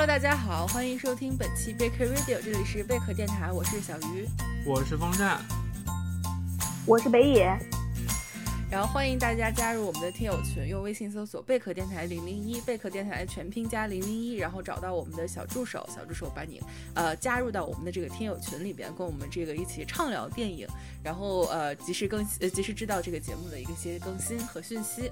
Hello，大家好，欢迎收听本期贝壳 Radio，这里是贝壳电台，我是小鱼，我是风扇，我是北野。然后欢迎大家加入我们的听友群，用微信搜索“贝壳电台零零一”，贝壳电台全拼加零零一，然后找到我们的小助手，小助手把你呃加入到我们的这个听友群里边，跟我们这个一起畅聊电影，然后呃及时更呃及时知道这个节目的一些更新和讯息。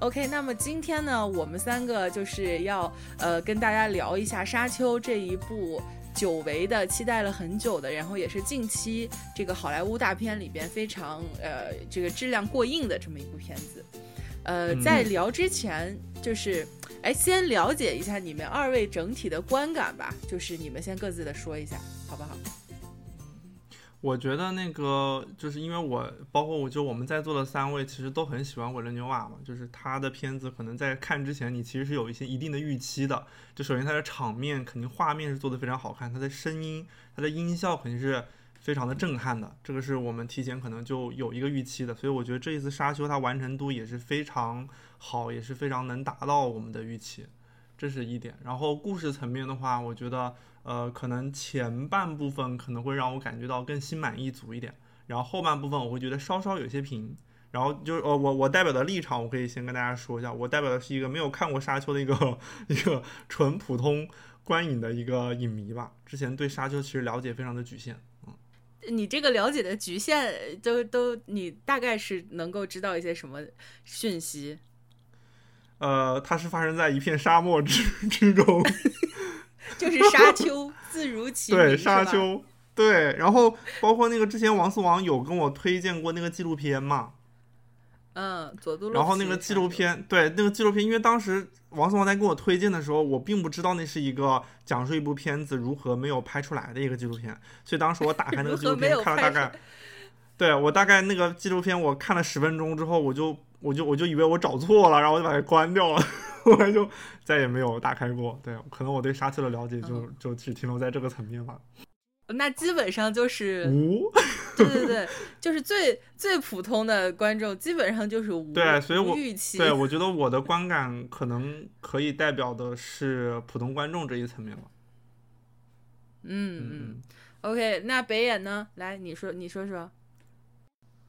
OK，那么今天呢，我们三个就是要呃跟大家聊一下《沙丘》这一部。久违的、期待了很久的，然后也是近期这个好莱坞大片里边非常呃这个质量过硬的这么一部片子。呃，在聊之前，就是哎，先了解一下你们二位整体的观感吧，就是你们先各自的说一下，好不好？我觉得那个就是因为我包括我就我们在座的三位其实都很喜欢委伦纽瓦嘛，就是他的片子可能在看之前你其实是有一些一定的预期的。就首先他的场面肯定画面是做的非常好看，他的声音、他的音效肯定是非常的震撼的，这个是我们提前可能就有一个预期的。所以我觉得这一次沙丘它完成度也是非常好，也是非常能达到我们的预期，这是一点。然后故事层面的话，我觉得。呃，可能前半部分可能会让我感觉到更心满意足一点，然后后半部分我会觉得稍稍有些平。然后就呃，我我代表的立场，我可以先跟大家说一下，我代表的是一个没有看过《沙丘》的一个 一个纯普通观影的一个影迷吧。之前对《沙丘》其实了解非常的局限，嗯。你这个了解的局限，都都你大概是能够知道一些什么讯息？呃，它是发生在一片沙漠之 之中。就是沙丘，自如其名，对沙丘，对。然后包括那个之前王思王有跟我推荐过那个纪录片嘛，嗯，佐杜。然后那个纪录片，对那个纪录片，因为当时王思王在给我推荐的时候，我并不知道那是一个讲述一部片子如何没有拍出来的一个纪录片，所以当时我打开那个纪录片看了大概，对我大概那个纪录片我看了十分钟之后，我就我就我就以为我找错了，然后我就把它关掉了。后来就再也没有打开过。对，可能我对沙丘的了解就就只停留在这个层面吧。那基本上就是无，对对对，就是最最普通的观众，基本上就是无。对，所以我预期。对，我觉得我的观感可能可以代表的是普通观众这一层面吧。嗯嗯。OK，那北野呢？来，你说，你说说。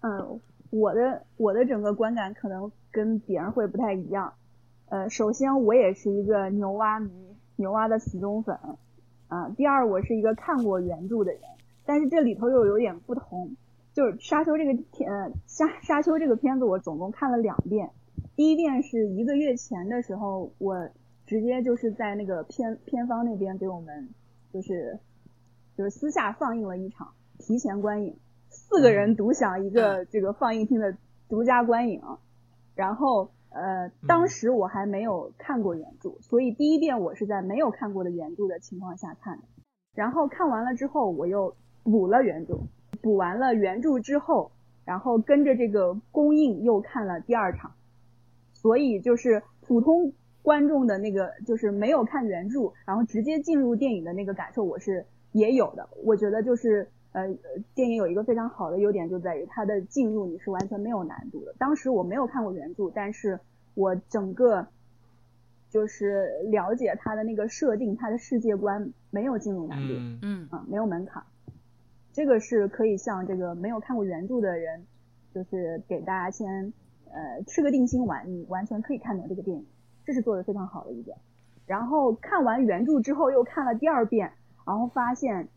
嗯，我的我的整个观感可能跟别人会不太一样。呃，首先我也是一个牛蛙迷，牛蛙的死忠粉，啊，第二我是一个看过原著的人，但是这里头又有点不同，就是《沙丘》这个片，呃，《沙沙丘》这个片子我总共看了两遍，第一遍是一个月前的时候，我直接就是在那个片片方那边给我们，就是就是私下放映了一场提前观影，四个人独享一个这个放映厅的独家观影，然后。呃，当时我还没有看过原著，所以第一遍我是在没有看过的原著的情况下看的。然后看完了之后，我又补了原著，补完了原著之后，然后跟着这个公映又看了第二场。所以就是普通观众的那个，就是没有看原著，然后直接进入电影的那个感受，我是也有的。我觉得就是。呃，电影有一个非常好的优点，就在于它的进入你是完全没有难度的。当时我没有看过原著，但是我整个就是了解它的那个设定，它的世界观没有进入难度，嗯啊，没有门槛。这个是可以向这个没有看过原著的人，就是给大家先呃吃个定心丸，你完全可以看懂这个电影，这是做的非常好的一点。然后看完原著之后，又看了第二遍，然后发现。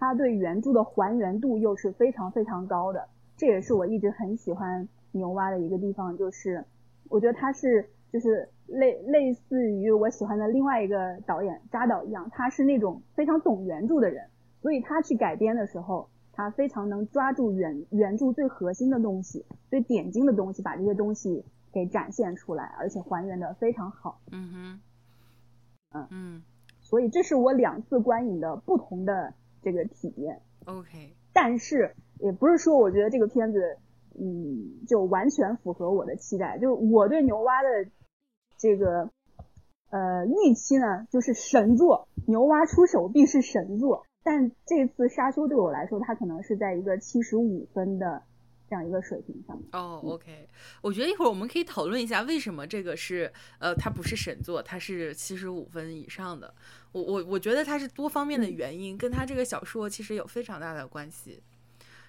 它对原著的还原度又是非常非常高的，这也是我一直很喜欢牛蛙的一个地方，就是我觉得他是就是类类似于我喜欢的另外一个导演扎导一样，他是那种非常懂原著的人，所以他去改编的时候，他非常能抓住原原著最核心的东西、最点睛的东西，把这些东西给展现出来，而且还原的非常好。嗯哼，嗯嗯，所以这是我两次观影的不同的。这个体验，OK，但是也不是说我觉得这个片子，嗯，就完全符合我的期待。就我对牛蛙的这个呃预期呢，就是神作，牛蛙出手必是神作。但这次沙丘对我来说，它可能是在一个七十五分的这样一个水平上面。哦，OK，我觉得一会儿我们可以讨论一下为什么这个是呃，它不是神作，它是七十五分以上的。我我我觉得它是多方面的原因，跟它这个小说其实有非常大的关系。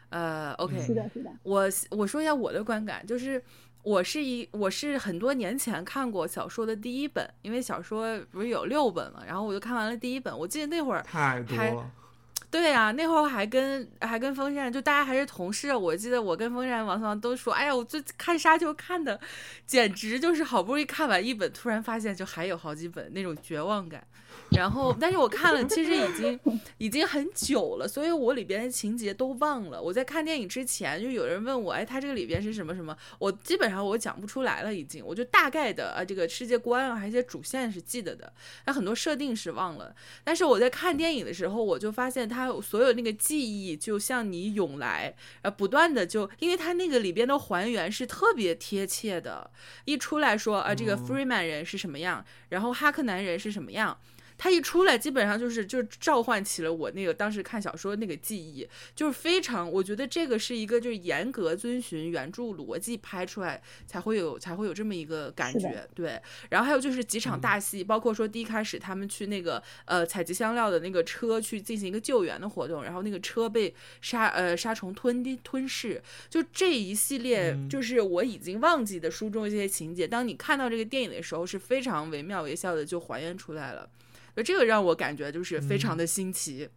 呃，OK，是的，是的。我我说一下我的观感，就是我是一我是很多年前看过小说的第一本，因为小说不是有六本嘛，然后我就看完了第一本。我记得那会儿太多了。对呀，那会儿还跟还跟风扇，就大家还是同事。我记得我跟风扇、王思王都说：“哎呀，我最看沙丘看的，简直就是好不容易看完一本，突然发现就还有好几本那种绝望感。”然后，但是我看了，其实已经已经很久了，所以我里边的情节都忘了。我在看电影之前，就有人问我，哎，他这个里边是什么什么？我基本上我讲不出来了，已经，我就大概的啊，这个世界观啊，还有一些主线是记得的，但很多设定是忘了。但是我在看电影的时候，我就发现他所有那个记忆就向你涌来，呃，不断的就，因为他那个里边的还原是特别贴切的，一出来说啊，这个 Freeman 人是什么样，然后哈克南人是什么样。他一出来，基本上就是就召唤起了我那个当时看小说那个记忆，就是非常，我觉得这个是一个就是严格遵循原著逻辑拍出来才会有才会有这么一个感觉，对。然后还有就是几场大戏，包括说第一开始他们去那个呃采集香料的那个车去进行一个救援的活动，然后那个车被杀呃杀虫吞吞噬，就这一系列就是我已经忘记的书中一些情节，当你看到这个电影的时候是非常惟妙惟肖的就还原出来了。这个让我感觉就是非常的新奇。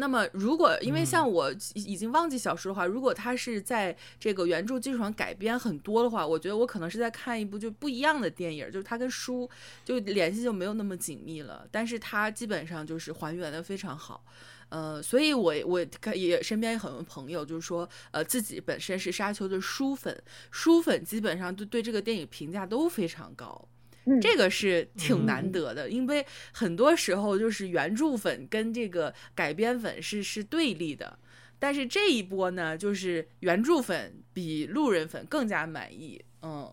那么，如果因为像我已经忘记小说的话，如果它是在这个原著基础上改编很多的话，我觉得我可能是在看一部就不一样的电影，就是它跟书就联系就没有那么紧密了。但是它基本上就是还原的非常好，呃，所以我我也身边很多朋友就是说，呃，自己本身是沙丘的书粉，书粉基本上就对这个电影评价都非常高。这个是挺难得的，因为很多时候就是原著粉跟这个改编粉是是对立的，但是这一波呢，就是原著粉比路人粉更加满意，嗯，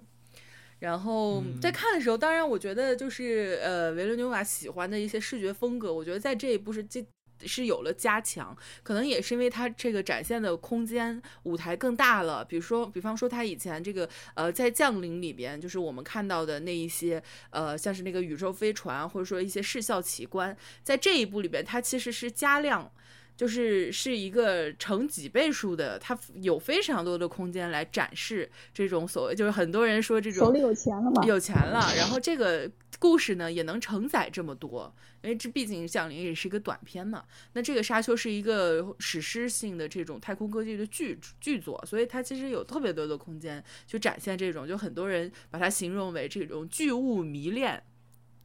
然后在看的时候，当然我觉得就是呃维伦纽瓦喜欢的一些视觉风格，我觉得在这一部是这。是有了加强，可能也是因为它这个展现的空间舞台更大了。比如说，比方说他以前这个呃，在降临里边，就是我们看到的那一些呃，像是那个宇宙飞船，或者说一些视效奇观，在这一部里边，它其实是加量。就是是一个成几倍数的，它有非常多的空间来展示这种所谓，就是很多人说这种手里有钱了嘛，有钱了，然后这个故事呢也能承载这么多，因为这毕竟降临也是一个短片嘛。那这个沙丘是一个史诗性的这种太空科技的剧剧作，所以它其实有特别多的空间去展现这种，就很多人把它形容为这种巨物迷恋。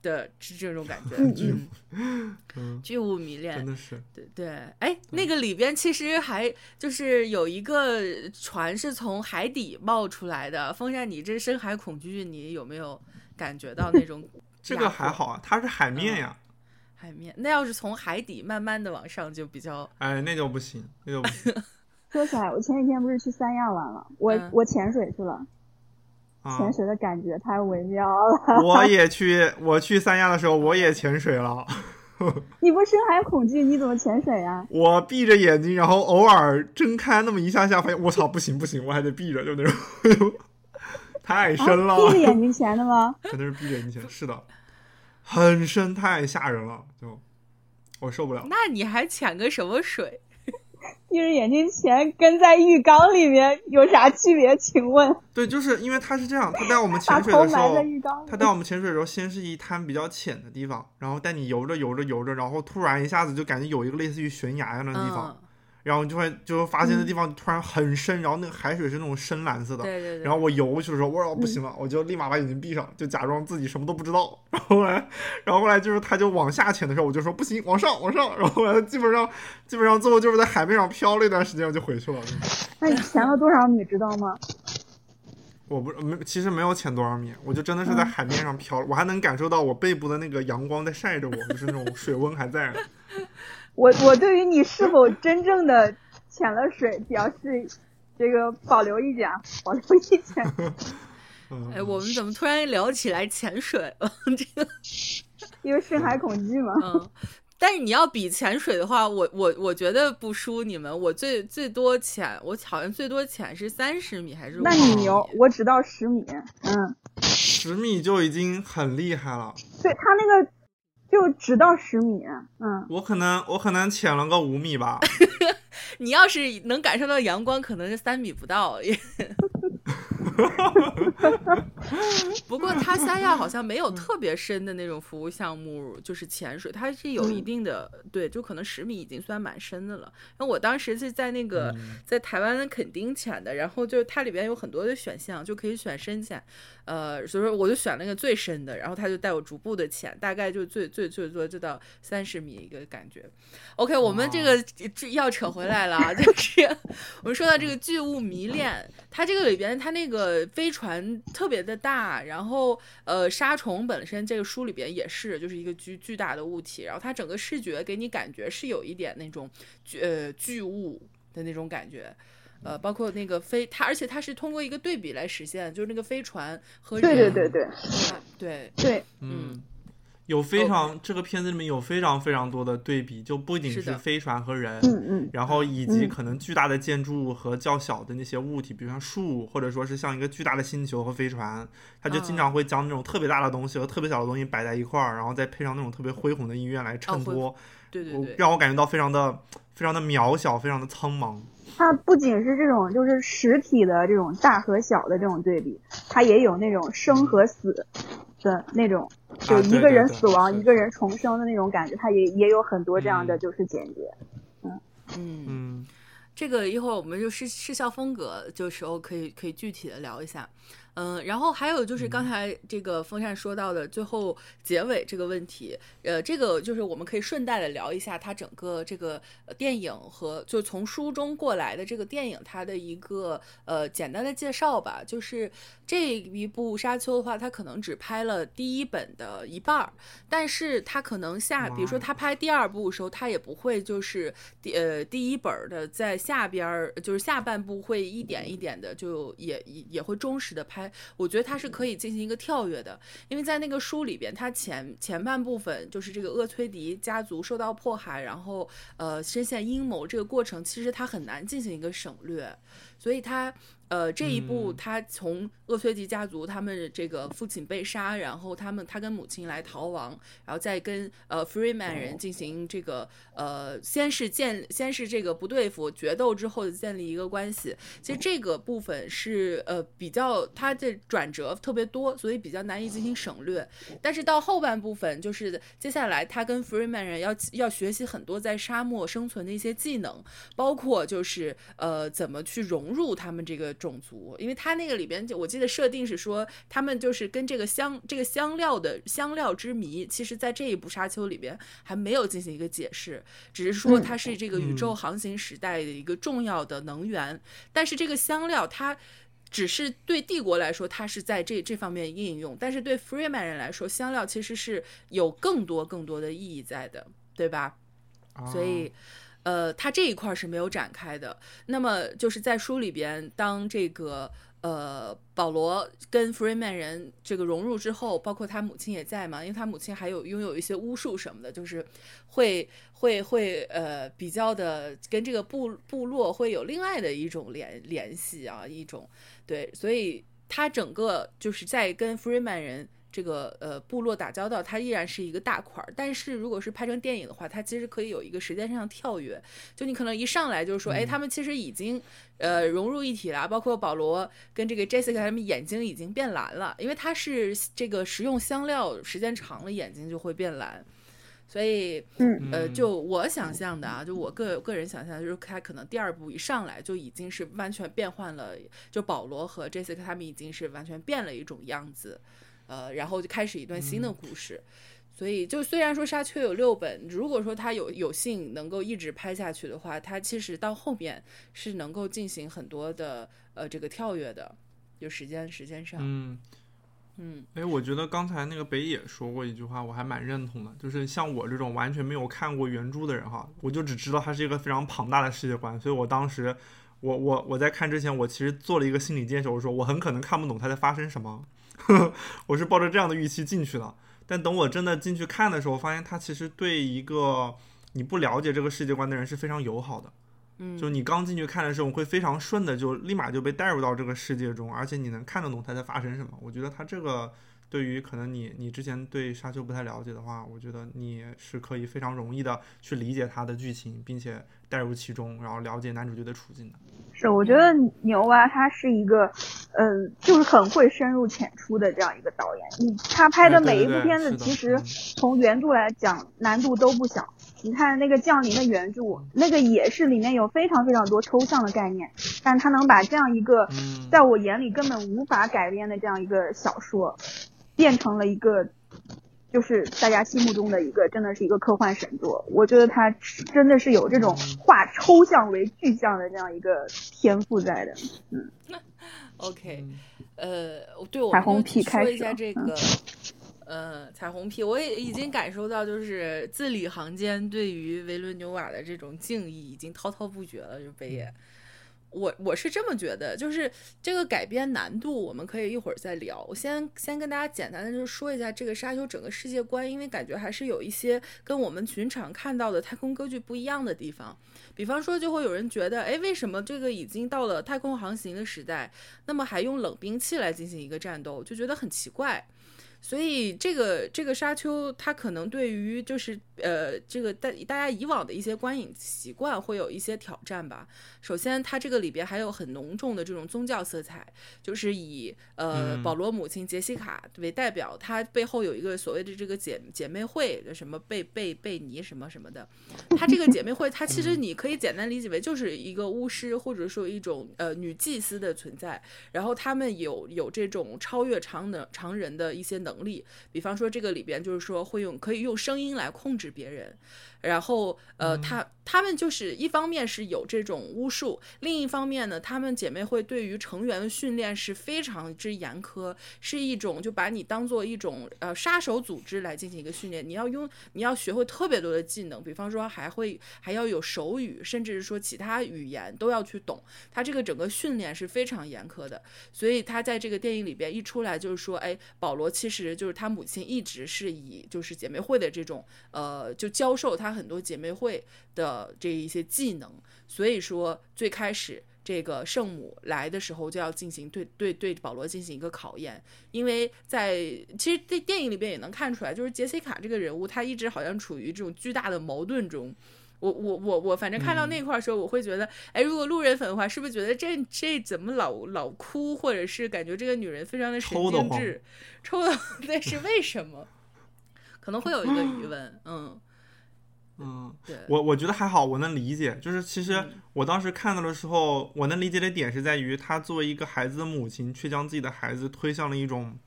的是这种感觉，嗯，巨物迷恋，真的是，对对，哎，那个里边其实还就是有一个船是从海底冒出来的。风扇，你这深海恐惧，你有没有感觉到那种？这个还好啊，它是海面呀，海面。那要是从海底慢慢的往上，就比较，哎，那就不行，那就不行。说起来，我前几天不是去三亚玩了，我我潜水去了。潜水的感觉太微妙了。我也去，我去三亚的时候我也潜水了。你不深海恐惧，你怎么潜水呀？我闭着眼睛，然后偶尔睁开那么一下下，发现我操，不行不行，我还得闭着，就那种，太深了。闭着眼睛潜的吗？真的是闭着眼睛潜，是的，很深，太吓人了，就我受不了。那你还潜个什么水？闭 着眼睛前跟在浴缸里面有啥区别？请问？对，就是因为他是这样，他带我们潜水的时候，他带我们潜水的时候，先是一滩比较浅的地方，然后带你游着游着游着，然后突然一下子就感觉有一个类似于悬崖一样的地方。然后就会就发现那地方突然很深，然后那个海水是那种深蓝色的。对对对。然后我游过去的时候，我说不行了，我就立马把眼睛闭上，就假装自己什么都不知道。然后来，然后后来就是他就往下潜的时候，我就说不行，往上往上。然后后来基本上基本上最后就是在海面上漂了一段时间，我就回去了。那你潜了多少米知道吗？我不没，其实没有潜多少米，我就真的是在海面上漂，我还能感受到我背部的那个阳光在晒着我，就是那种水温还在。我我对于你是否真正的潜了水表示这个保留意见，保留意见。哎，我们怎么突然聊起来潜水了？这个因为深海恐惧嘛。嗯，但是你要比潜水的话，我我我觉得不输你们。我最最多潜，我好像最多潜是三十米还是？那你牛，我只到十米。嗯，十米就已经很厉害了。对他那个就只到十米。嗯，我可能我可能潜了个五米吧。你要是能感受到阳光，可能是三米不到。不过，它三亚好像没有特别深的那种服务项目，就是潜水，它是有一定的，对，就可能十米已经算蛮深的了。那我当时是在那个在台湾的垦丁潜的，然后就它里边有很多的选项，就可以选深潜，呃，所以说我就选了个最深的，然后他就带我逐步的潜，大概就最最最多就到三十米一个感觉。OK，我们这个要扯回来了，就是我们说到这个巨物迷恋，它这个里边它那个。呃，飞船特别的大，然后呃，沙虫本身这个书里边也是，就是一个巨巨大的物体，然后它整个视觉给你感觉是有一点那种巨呃巨物的那种感觉，呃，包括那个飞它，而且它是通过一个对比来实现，就是那个飞船和对对对对。对。对。嗯。有非常这个片子里面有非常非常多的对比，就不仅是飞船和人，嗯嗯，然后以及可能巨大的建筑物和较小的那些物体，比如像树，或者说是像一个巨大的星球和飞船，他就经常会将那种特别大的东西和特别小的东西摆在一块儿，然后再配上那种特别恢宏的音乐来衬托，对对对，让我感觉到非常的非常的渺小，非常的苍茫。它不仅是这种就是实体的这种大和小的这种对比，它也有那种生和死。的那种，就一个人死亡，一个人重生的那种感觉，它也也有很多这样的就是简介，嗯。嗯。嗯，这个一会儿我们就视视效风格，就时候可以可以具体的聊一下。嗯，然后还有就是刚才这个风扇说到的最后结尾这个问题，呃，这个就是我们可以顺带的聊一下它整个这个电影和就从书中过来的这个电影它的一个呃简单的介绍吧。就是这一部《沙丘》的话，它可能只拍了第一本的一半儿，但是它可能下，比如说它拍第二部的时候，它也不会就是第呃第一本的在下边儿，就是下半部会一点一点的就也也也会忠实的拍。我觉得它是可以进行一个跳跃的，因为在那个书里边，它前前半部分就是这个厄崔迪家族受到迫害，然后呃深陷阴谋这个过程，其实它很难进行一个省略，所以他。呃，这一部他从厄崔吉家族他们这个父亲被杀，然后他们他跟母亲来逃亡，然后再跟呃 Freeman 人进行这个呃先是建先是这个不对付决斗之后建立一个关系。其实这个部分是呃比较他的转折特别多，所以比较难以进行省略。但是到后半部分，就是接下来他跟 Freeman 人要要学习很多在沙漠生存的一些技能，包括就是呃怎么去融入他们这个。种族，因为他那个里边就我记得设定是说，他们就是跟这个香这个香料的香料之谜，其实在这一部沙丘里边还没有进行一个解释，只是说它是这个宇宙航行时代的一个重要的能源。但是这个香料它只是对帝国来说，它是在这这方面应用，但是对 Freeman 人来说，香料其实是有更多更多的意义在的，对吧？所以。呃，他这一块是没有展开的。那么就是在书里边，当这个呃保罗跟 Freeman 人这个融入之后，包括他母亲也在嘛，因为他母亲还有拥有一些巫术什么的，就是会会会呃比较的跟这个部部落会有另外的一种联联系啊，一种对，所以他整个就是在跟 Freeman 人。这个呃部落打交道，它依然是一个大块儿。但是如果是拍成电影的话，它其实可以有一个时间上跳跃。就你可能一上来就是说，哎，他们其实已经呃融入一体了。包括保罗跟这个 Jessica 他们眼睛已经变蓝了，因为它是这个食用香料时间长了，眼睛就会变蓝。所以，呃，就我想象的啊，就我个个人想象，就是他可能第二部一上来就已经是完全变换了，就保罗和 Jessica 他们已经是完全变了一种样子。呃，然后就开始一段新的故事，所以就虽然说《沙丘》有六本，如果说他有有幸能够一直拍下去的话，他其实到后面是能够进行很多的呃这个跳跃的，就时间时间上。嗯嗯，哎，我觉得刚才那个北野说过一句话，我还蛮认同的，就是像我这种完全没有看过原著的人哈，我就只知道它是一个非常庞大的世界观，所以我当时我我我在看之前，我其实做了一个心理建设，我说我很可能看不懂他在发生什么。我是抱着这样的预期进去的，但等我真的进去看的时候，发现他其实对一个你不了解这个世界观的人是非常友好的。嗯，就你刚进去看的时候，会非常顺的，就立马就被带入到这个世界中，而且你能看得懂他在发生什么。我觉得他这个对于可能你你之前对沙丘不太了解的话，我觉得你是可以非常容易的去理解他的剧情，并且带入其中，然后了解男主角的处境的。是，我觉得牛蛙，他是一个，呃，就是很会深入浅出的这样一个导演。你他拍的每一部片子，其实从原著来讲难度都不小。你看那个《降临》的原著，那个也是里面有非常非常多抽象的概念，但他能把这样一个在我眼里根本无法改编的这样一个小说，变成了一个就是大家心目中的一个真的是一个科幻神作。我觉得他真的是有这种化抽象为具象的这样一个天赋在的。嗯，OK，呃，对我彩虹屁开说一下这个。嗯，彩虹屁，我也已经感受到，就是字里行间对于维伦纽瓦的这种敬意已经滔滔不绝了。就北野，我我是这么觉得，就是这个改编难度，我们可以一会儿再聊。我先先跟大家简单的就说一下这个沙丘整个世界观，因为感觉还是有一些跟我们寻常看到的太空歌剧不一样的地方。比方说，就会有人觉得，哎，为什么这个已经到了太空航行的时代，那么还用冷兵器来进行一个战斗，就觉得很奇怪。所以这个这个沙丘，它可能对于就是呃这个大大家以往的一些观影习惯会有一些挑战吧。首先，它这个里边还有很浓重的这种宗教色彩，就是以呃保罗母亲杰西卡为代表，她背后有一个所谓的这个姐姐妹会，什么贝贝贝尼什么什么的。它这个姐妹会，它其实你可以简单理解为就是一个巫师或者说一种呃女祭司的存在，然后他们有有这种超越常能常人的一些能。能力，比方说这个里边就是说会用可以用声音来控制别人。然后，呃，他他们就是一方面是有这种巫术，另一方面呢，他们姐妹会对于成员的训练是非常之严苛，是一种就把你当做一种呃杀手组织来进行一个训练。你要用，你要学会特别多的技能，比方说还会还要有手语，甚至是说其他语言都要去懂。他这个整个训练是非常严苛的，所以他在这个电影里边一出来就是说，哎，保罗其实就是他母亲一直是以就是姐妹会的这种呃就教授他。很多姐妹会的这一些技能，所以说最开始这个圣母来的时候就要进行对对对保罗进行一个考验，因为在其实这电影里边也能看出来，就是杰西卡这个人物，她一直好像处于这种巨大的矛盾中。我我我我反正看到那块儿时候，我会觉得，哎，如果路人粉的话，是不是觉得这这怎么老老哭，或者是感觉这个女人非常的神经质，抽的那是为什么？可能会有一个疑问，嗯。嗯，我我觉得还好，我能理解。就是其实我当时看到的时候，我能理解的点是在于，她作为一个孩子的母亲，却将自己的孩子推向了一种，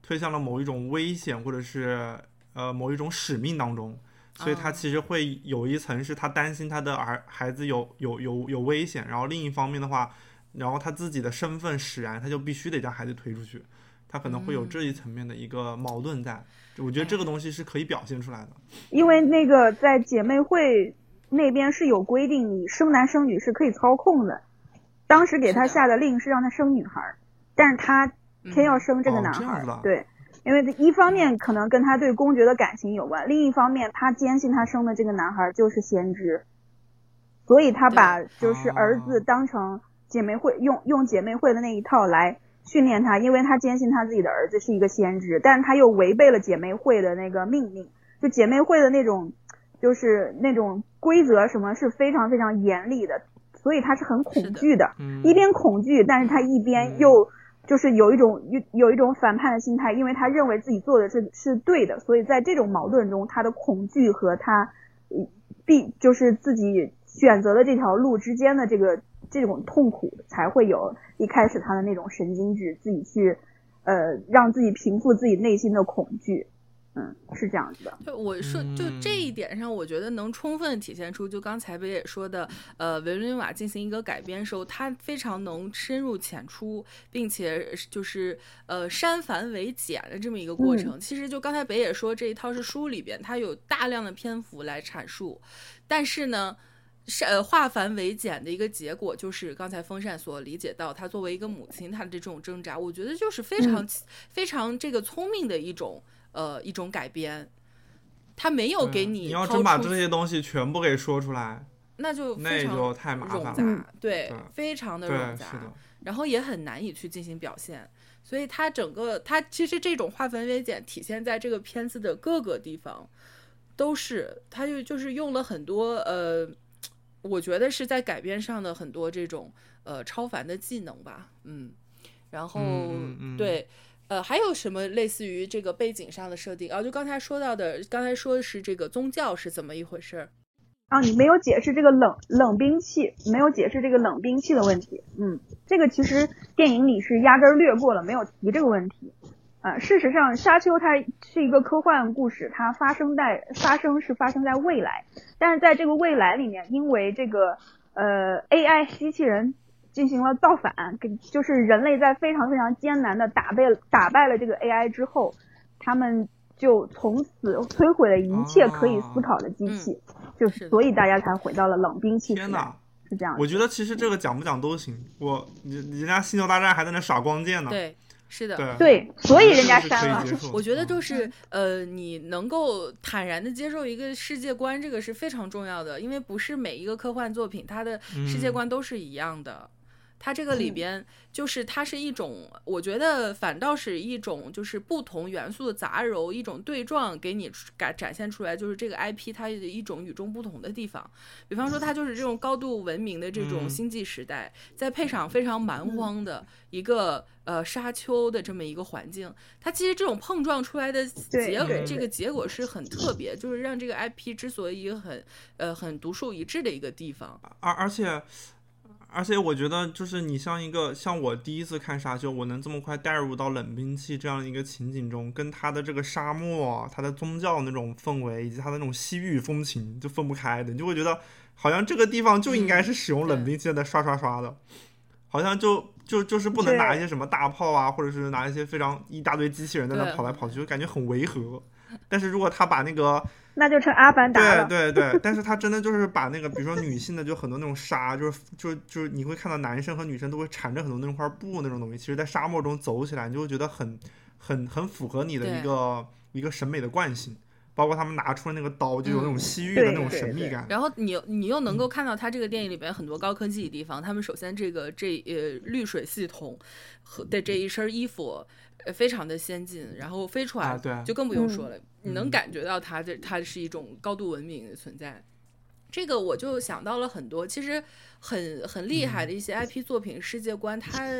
推向了某一种危险，或者是呃某一种使命当中。所以他其实会有一层是他担心他的儿孩子有有有有危险，然后另一方面的话，然后他自己的身份使然，他就必须得将孩子推出去。他可能会有这一层面的一个矛盾在。我觉得这个东西是可以表现出来的，因为那个在姐妹会那边是有规定，你生男生女是可以操控的。当时给他下的令是让他生女孩，但是他偏要生这个男孩。对，因为一方面可能跟他对公爵的感情有关，另一方面他坚信他生的这个男孩就是先知，所以他把。就是儿子当成姐妹会用用姐妹会的那一套来。训练他，因为他坚信他自己的儿子是一个先知，但是他又违背了姐妹会的那个命令，就姐妹会的那种，就是那种规则什么是非常非常严厉的，所以他是很恐惧的，一边恐惧，但是他一边又就是有一种有有一种反叛的心态，因为他认为自己做的是是对的，所以在这种矛盾中，他的恐惧和他必就是自己选择的这条路之间的这个。这种痛苦才会有一开始他的那种神经质，自己去，呃，让自己平复自己内心的恐惧，嗯，是这样子的。就我说，就这一点上，我觉得能充分体现出，就刚才北野说的，呃，维伦瓦进行一个改编时候，他非常能深入浅出，并且就是呃删繁为简的这么一个过程。其实就刚才北野说这一套是书里边，它有大量的篇幅来阐述，但是呢。是呃化繁为简的一个结果，就是刚才风扇所理解到，她作为一个母亲，她的这种挣扎，我觉得就是非常非常这个聪明的一种呃一种改编，他没有给你你要真把这些东西全部给说出来，那就那就太麻烦了，对，非常的冗杂，然后也很难以去进行表现。所以它整个它其实这种化繁为简体现在这个片子的各个地方，都是它就就是用了很多呃，我觉得是在改编上的很多这种呃超凡的技能吧，嗯，然后对呃还有什么类似于这个背景上的设定啊？就刚才说到的，刚才说的是这个宗教是怎么一回事儿？啊，你没有解释这个冷冷兵器，没有解释这个冷兵器的问题。嗯，这个其实电影里是压根儿略过了，没有提这个问题。啊，事实上，《沙丘》它是一个科幻故事，它发生在发生是发生在未来，但是在这个未来里面，因为这个呃 AI 机器人进行了造反，跟就是人类在非常非常艰难的打败打败了这个 AI 之后，他们就从此摧毁了一切可以思考的机器。就是，所以大家才回到了冷兵器。天哪，是这样。我觉得其实这个讲不讲都行。我，人家星球大战还在那耍光剑呢。对，是的。对对，所以人家删了。我觉得就是，呃，你能够坦然的接受一个世界观，这个是非常重要的，因为不是每一个科幻作品它的世界观都是一样的。它这个里边就是它是一种，我觉得反倒是一种就是不同元素的杂糅，一种对撞，给你展展现出来，就是这个 IP 它的一种与众不同的地方。比方说，它就是这种高度文明的这种星际时代，再配上非常蛮荒的一个呃沙丘的这么一个环境，它其实这种碰撞出来的结这个结果是很特别，就是让这个 IP 之所以很呃很独树一帜的一个地方。而而且。而且我觉得，就是你像一个像我第一次看沙丘，我能这么快带入到冷兵器这样一个情景中，跟他的这个沙漠、他的宗教那种氛围以及他的那种西域风情就分不开的，你就会觉得好像这个地方就应该是使用冷兵器在刷刷刷的，好像就就就是不能拿一些什么大炮啊，或者是拿一些非常一大堆机器人在那跑来跑去，就感觉很违和。但是如果他把那个那就成阿凡达了。对对对，但是他真的就是把那个，比如说女性的，就很多那种纱，就是就就是你会看到男生和女生都会缠着很多那种块布那种东西，其实，在沙漠中走起来，你就会觉得很很很符合你的一个一个审美的惯性。包括他们拿出了那个刀，就有那种西域的那种神秘感。然后你你又能够看到他这个电影里边很多高科技的地方。他们首先这个这呃滤水系统和的这一身衣服。呃，非常的先进，然后飞出来就更不用说了。你能感觉到它这它是一种高度文明的存在。这个我就想到了很多，其实很很厉害的一些 IP 作品世界观，它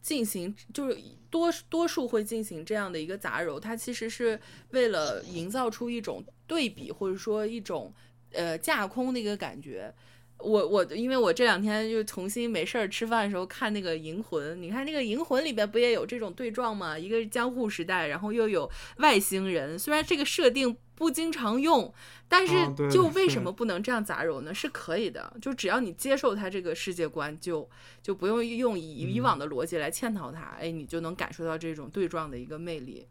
进行就是多多数会进行这样的一个杂糅，它其实是为了营造出一种对比，或者说一种呃架空的一个感觉。我我因为我这两天就重新没事儿吃饭的时候看那个《银魂》，你看那个《银魂》里边不也有这种对撞吗？一个是江户时代，然后又有外星人，虽然这个设定不经常用，但是就为什么不能这样杂糅呢？是可以的，就只要你接受它这个世界观，就就不用用以以往的逻辑来嵌套它，哎，你就能感受到这种对撞的一个魅力。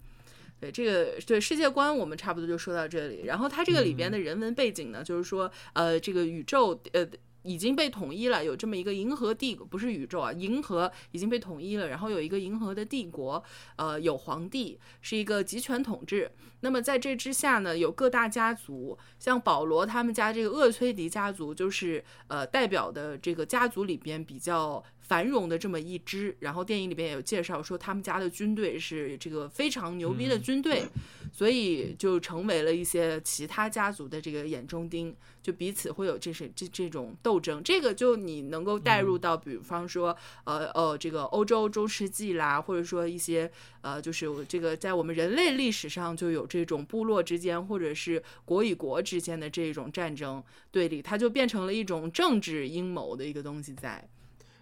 对这个对世界观，我们差不多就说到这里。然后它这个里边的人文背景呢，就是说，呃，这个宇宙呃已经被统一了，有这么一个银河帝国，不是宇宙啊，银河已经被统一了。然后有一个银河的帝国，呃，有皇帝，是一个集权统治。那么在这之下呢，有各大家族，像保罗他们家这个厄崔迪家族，就是呃代表的这个家族里边比较。繁荣的这么一支，然后电影里边也有介绍说他们家的军队是这个非常牛逼的军队，所以就成为了一些其他家族的这个眼中钉，就彼此会有这是这这种斗争。这个就你能够带入到，比方说呃呃这个欧洲中世纪啦，或者说一些呃就是这个在我们人类历史上就有这种部落之间或者是国与国之间的这种战争对立，它就变成了一种政治阴谋的一个东西在。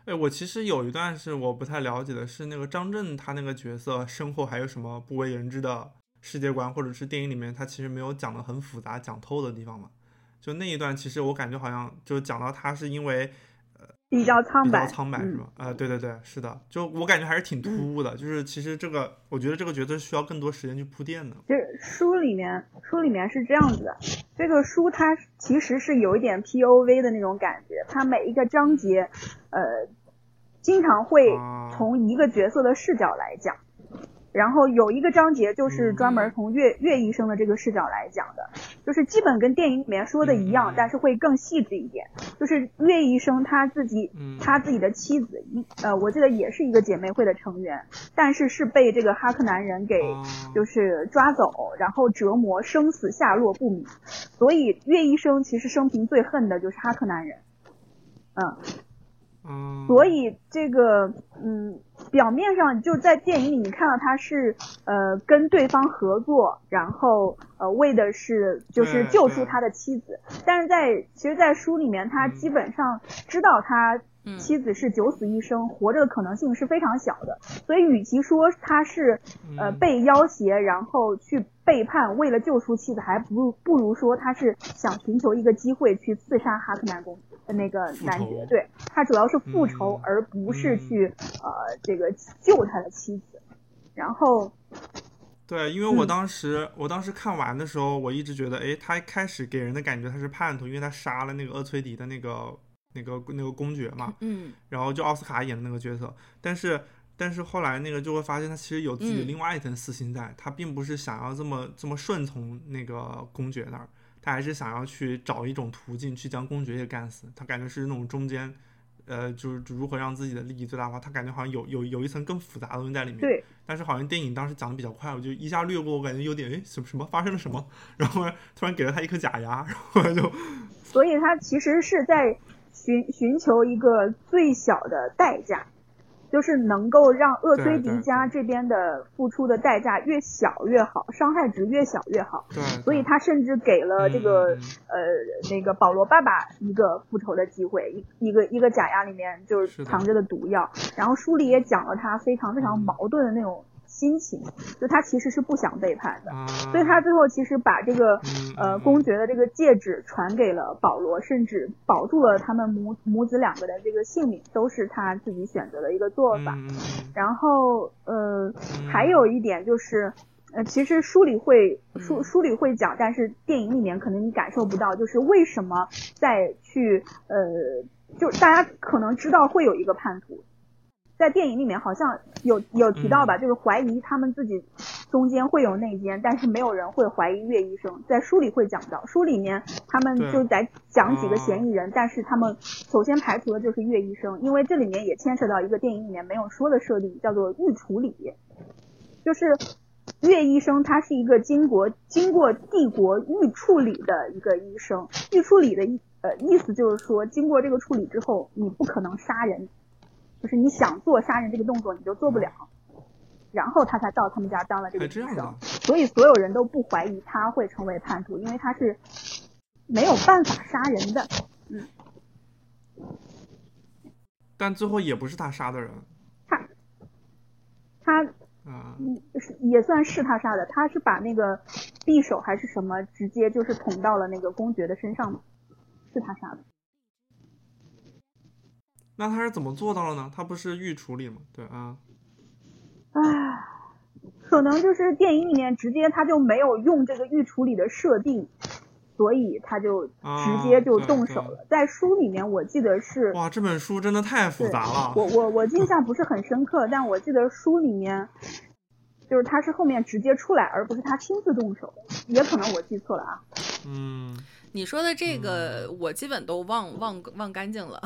哎，我其实有一段是我不太了解的，是那个张震他那个角色身后还有什么不为人知的世界观，或者是电影里面他其实没有讲的很复杂、讲透的地方嘛？就那一段，其实我感觉好像就讲到他是因为呃。比较苍白，比较苍白是吧？啊，对对对，是的，就我感觉还是挺突兀的。就是其实这个，我觉得这个角色需要更多时间去铺垫的。就是书里面，书里面是这样子的。这个书它其实是有一点 P O V 的那种感觉，它每一个章节，呃，经常会从一个角色的视角来讲。然后有一个章节就是专门从岳岳医生的这个视角来讲的，就是基本跟电影里面说的一样，但是会更细致一点。就是岳医生他自己，他自己的妻子一呃，我记得也是一个姐妹会的成员，但是是被这个哈克男人给就是抓走，然后折磨，生死下落不明。所以岳医生其实生平最恨的就是哈克男人，嗯。所以这个，嗯，表面上就在电影里，你看到他是呃跟对方合作，然后呃为的是就是救出他的妻子，但是在其实，在书里面，他基本上知道他妻子是九死一生，活着的可能性是非常小的，所以与其说他是呃被要挟，然后去背叛，为了救出妻子，还不如不如说他是想寻求一个机会去刺杀哈克南公。那个男爵，对他主要是复仇，而不是去呃这个救他的妻子。然后，对，因为我当时我当时看完的时候，我一直觉得，哎，他一开始给人的感觉他是叛徒，因为他杀了那个厄崔迪的那个那个那个公爵嘛，嗯，然后就奥斯卡演的那个角色。但是但是后来那个就会发现，他其实有自己另外一层私心在，他并不是想要这么这么顺从那个公爵那儿。他还是想要去找一种途径去将公爵也干死，他感觉是那种中间，呃，就是如何让自己的利益最大化。他感觉好像有有有一层更复杂的东西在里面。对。但是好像电影当时讲的比较快，我就一下略过，我感觉有点哎，什么什么发生了什么？然后突然给了他一颗假牙，然后就。所以他其实是在寻寻求一个最小的代价。就是能够让厄崔迪迦这边的付出的代价越小越好，伤害值越小越好。对，所以他甚至给了这个呃那个保罗爸爸一个复仇的机会，一一个一个假牙里面就是藏着的毒药。然后书里也讲了他非常非常矛盾的那种。心情，就他其实是不想背叛的，所以他最后其实把这个呃公爵的这个戒指传给了保罗，甚至保住了他们母母子两个的这个性命，都是他自己选择的一个做法。然后呃还有一点就是，呃其实书里会书书里会讲，但是电影里面可能你感受不到，就是为什么再去呃就大家可能知道会有一个叛徒。在电影里面好像有有提到吧，就是怀疑他们自己中间会有内奸，但是没有人会怀疑岳医生。在书里会讲到，书里面他们就在讲几个嫌疑人，但是他们首先排除的就是岳医生，因为这里面也牵扯到一个电影里面没有说的设定，叫做预处理，就是岳医生他是一个经过经过帝国预处理的一个医生，预处理的意呃意思就是说，经过这个处理之后，你不可能杀人。就是你想做杀人这个动作，你就做不了，然后他才到他们家当了这个医生，所以所有人都不怀疑他会成为叛徒，因为他是没有办法杀人的，嗯。但最后也不是他杀的人。他，他，嗯，是也算是他杀的，他是把那个匕首还是什么直接就是捅到了那个公爵的身上嘛，是他杀的。那他是怎么做到了呢？他不是预处理吗？对啊，唉，可能就是电影里面直接他就没有用这个预处理的设定，所以他就直接就动手了。在书里面我记得是哇，这本书真的太复杂了。我我我印象不是很深刻，但我记得书里面就是他是后面直接出来，而不是他亲自动手，也可能我记错了啊。嗯，你说的这个我基本都忘忘忘干净了。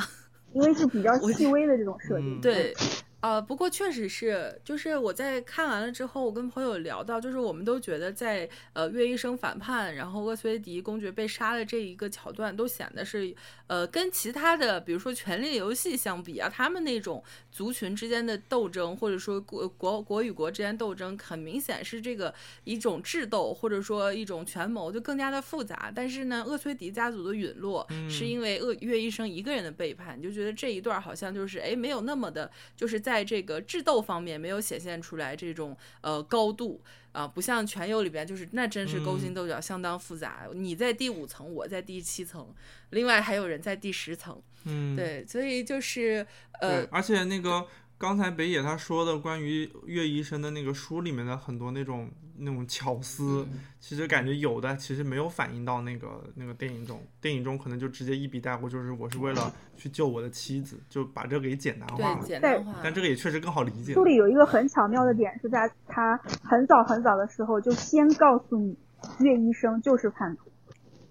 因为是比较细微的这种设定，对。啊，不过确实是，就是我在看完了之后，我跟朋友聊到，就是我们都觉得在呃岳医生反叛，然后厄崔迪公爵被杀的这一个桥段，都显得是呃跟其他的，比如说《权力游戏》相比啊，他们那种族群之间的斗争，或者说国国国与国之间斗争，很明显是这个一种智斗，或者说一种权谋，就更加的复杂。但是呢，厄崔迪家族的陨落，是因为厄岳医生一个人的背叛，你就觉得这一段好像就是哎没有那么的，就是在。在这个智斗方面没有显现出来这种呃高度啊，不像《全游》里边就是那真是勾心斗角相当复杂。你在第五层，我在第七层，另外还有人在第十层。嗯，对，所以就是呃，而且那个。刚才北野他说的关于岳医生的那个书里面的很多那种那种巧思，其实感觉有的其实没有反映到那个那个电影中，电影中可能就直接一笔带过，就是我是为了去救我的妻子，就把这个给简单化了。简单化。但这个也确实更好理解。书里有一个很巧妙的点，是在他很早很早的时候就先告诉你，岳医生就是叛徒。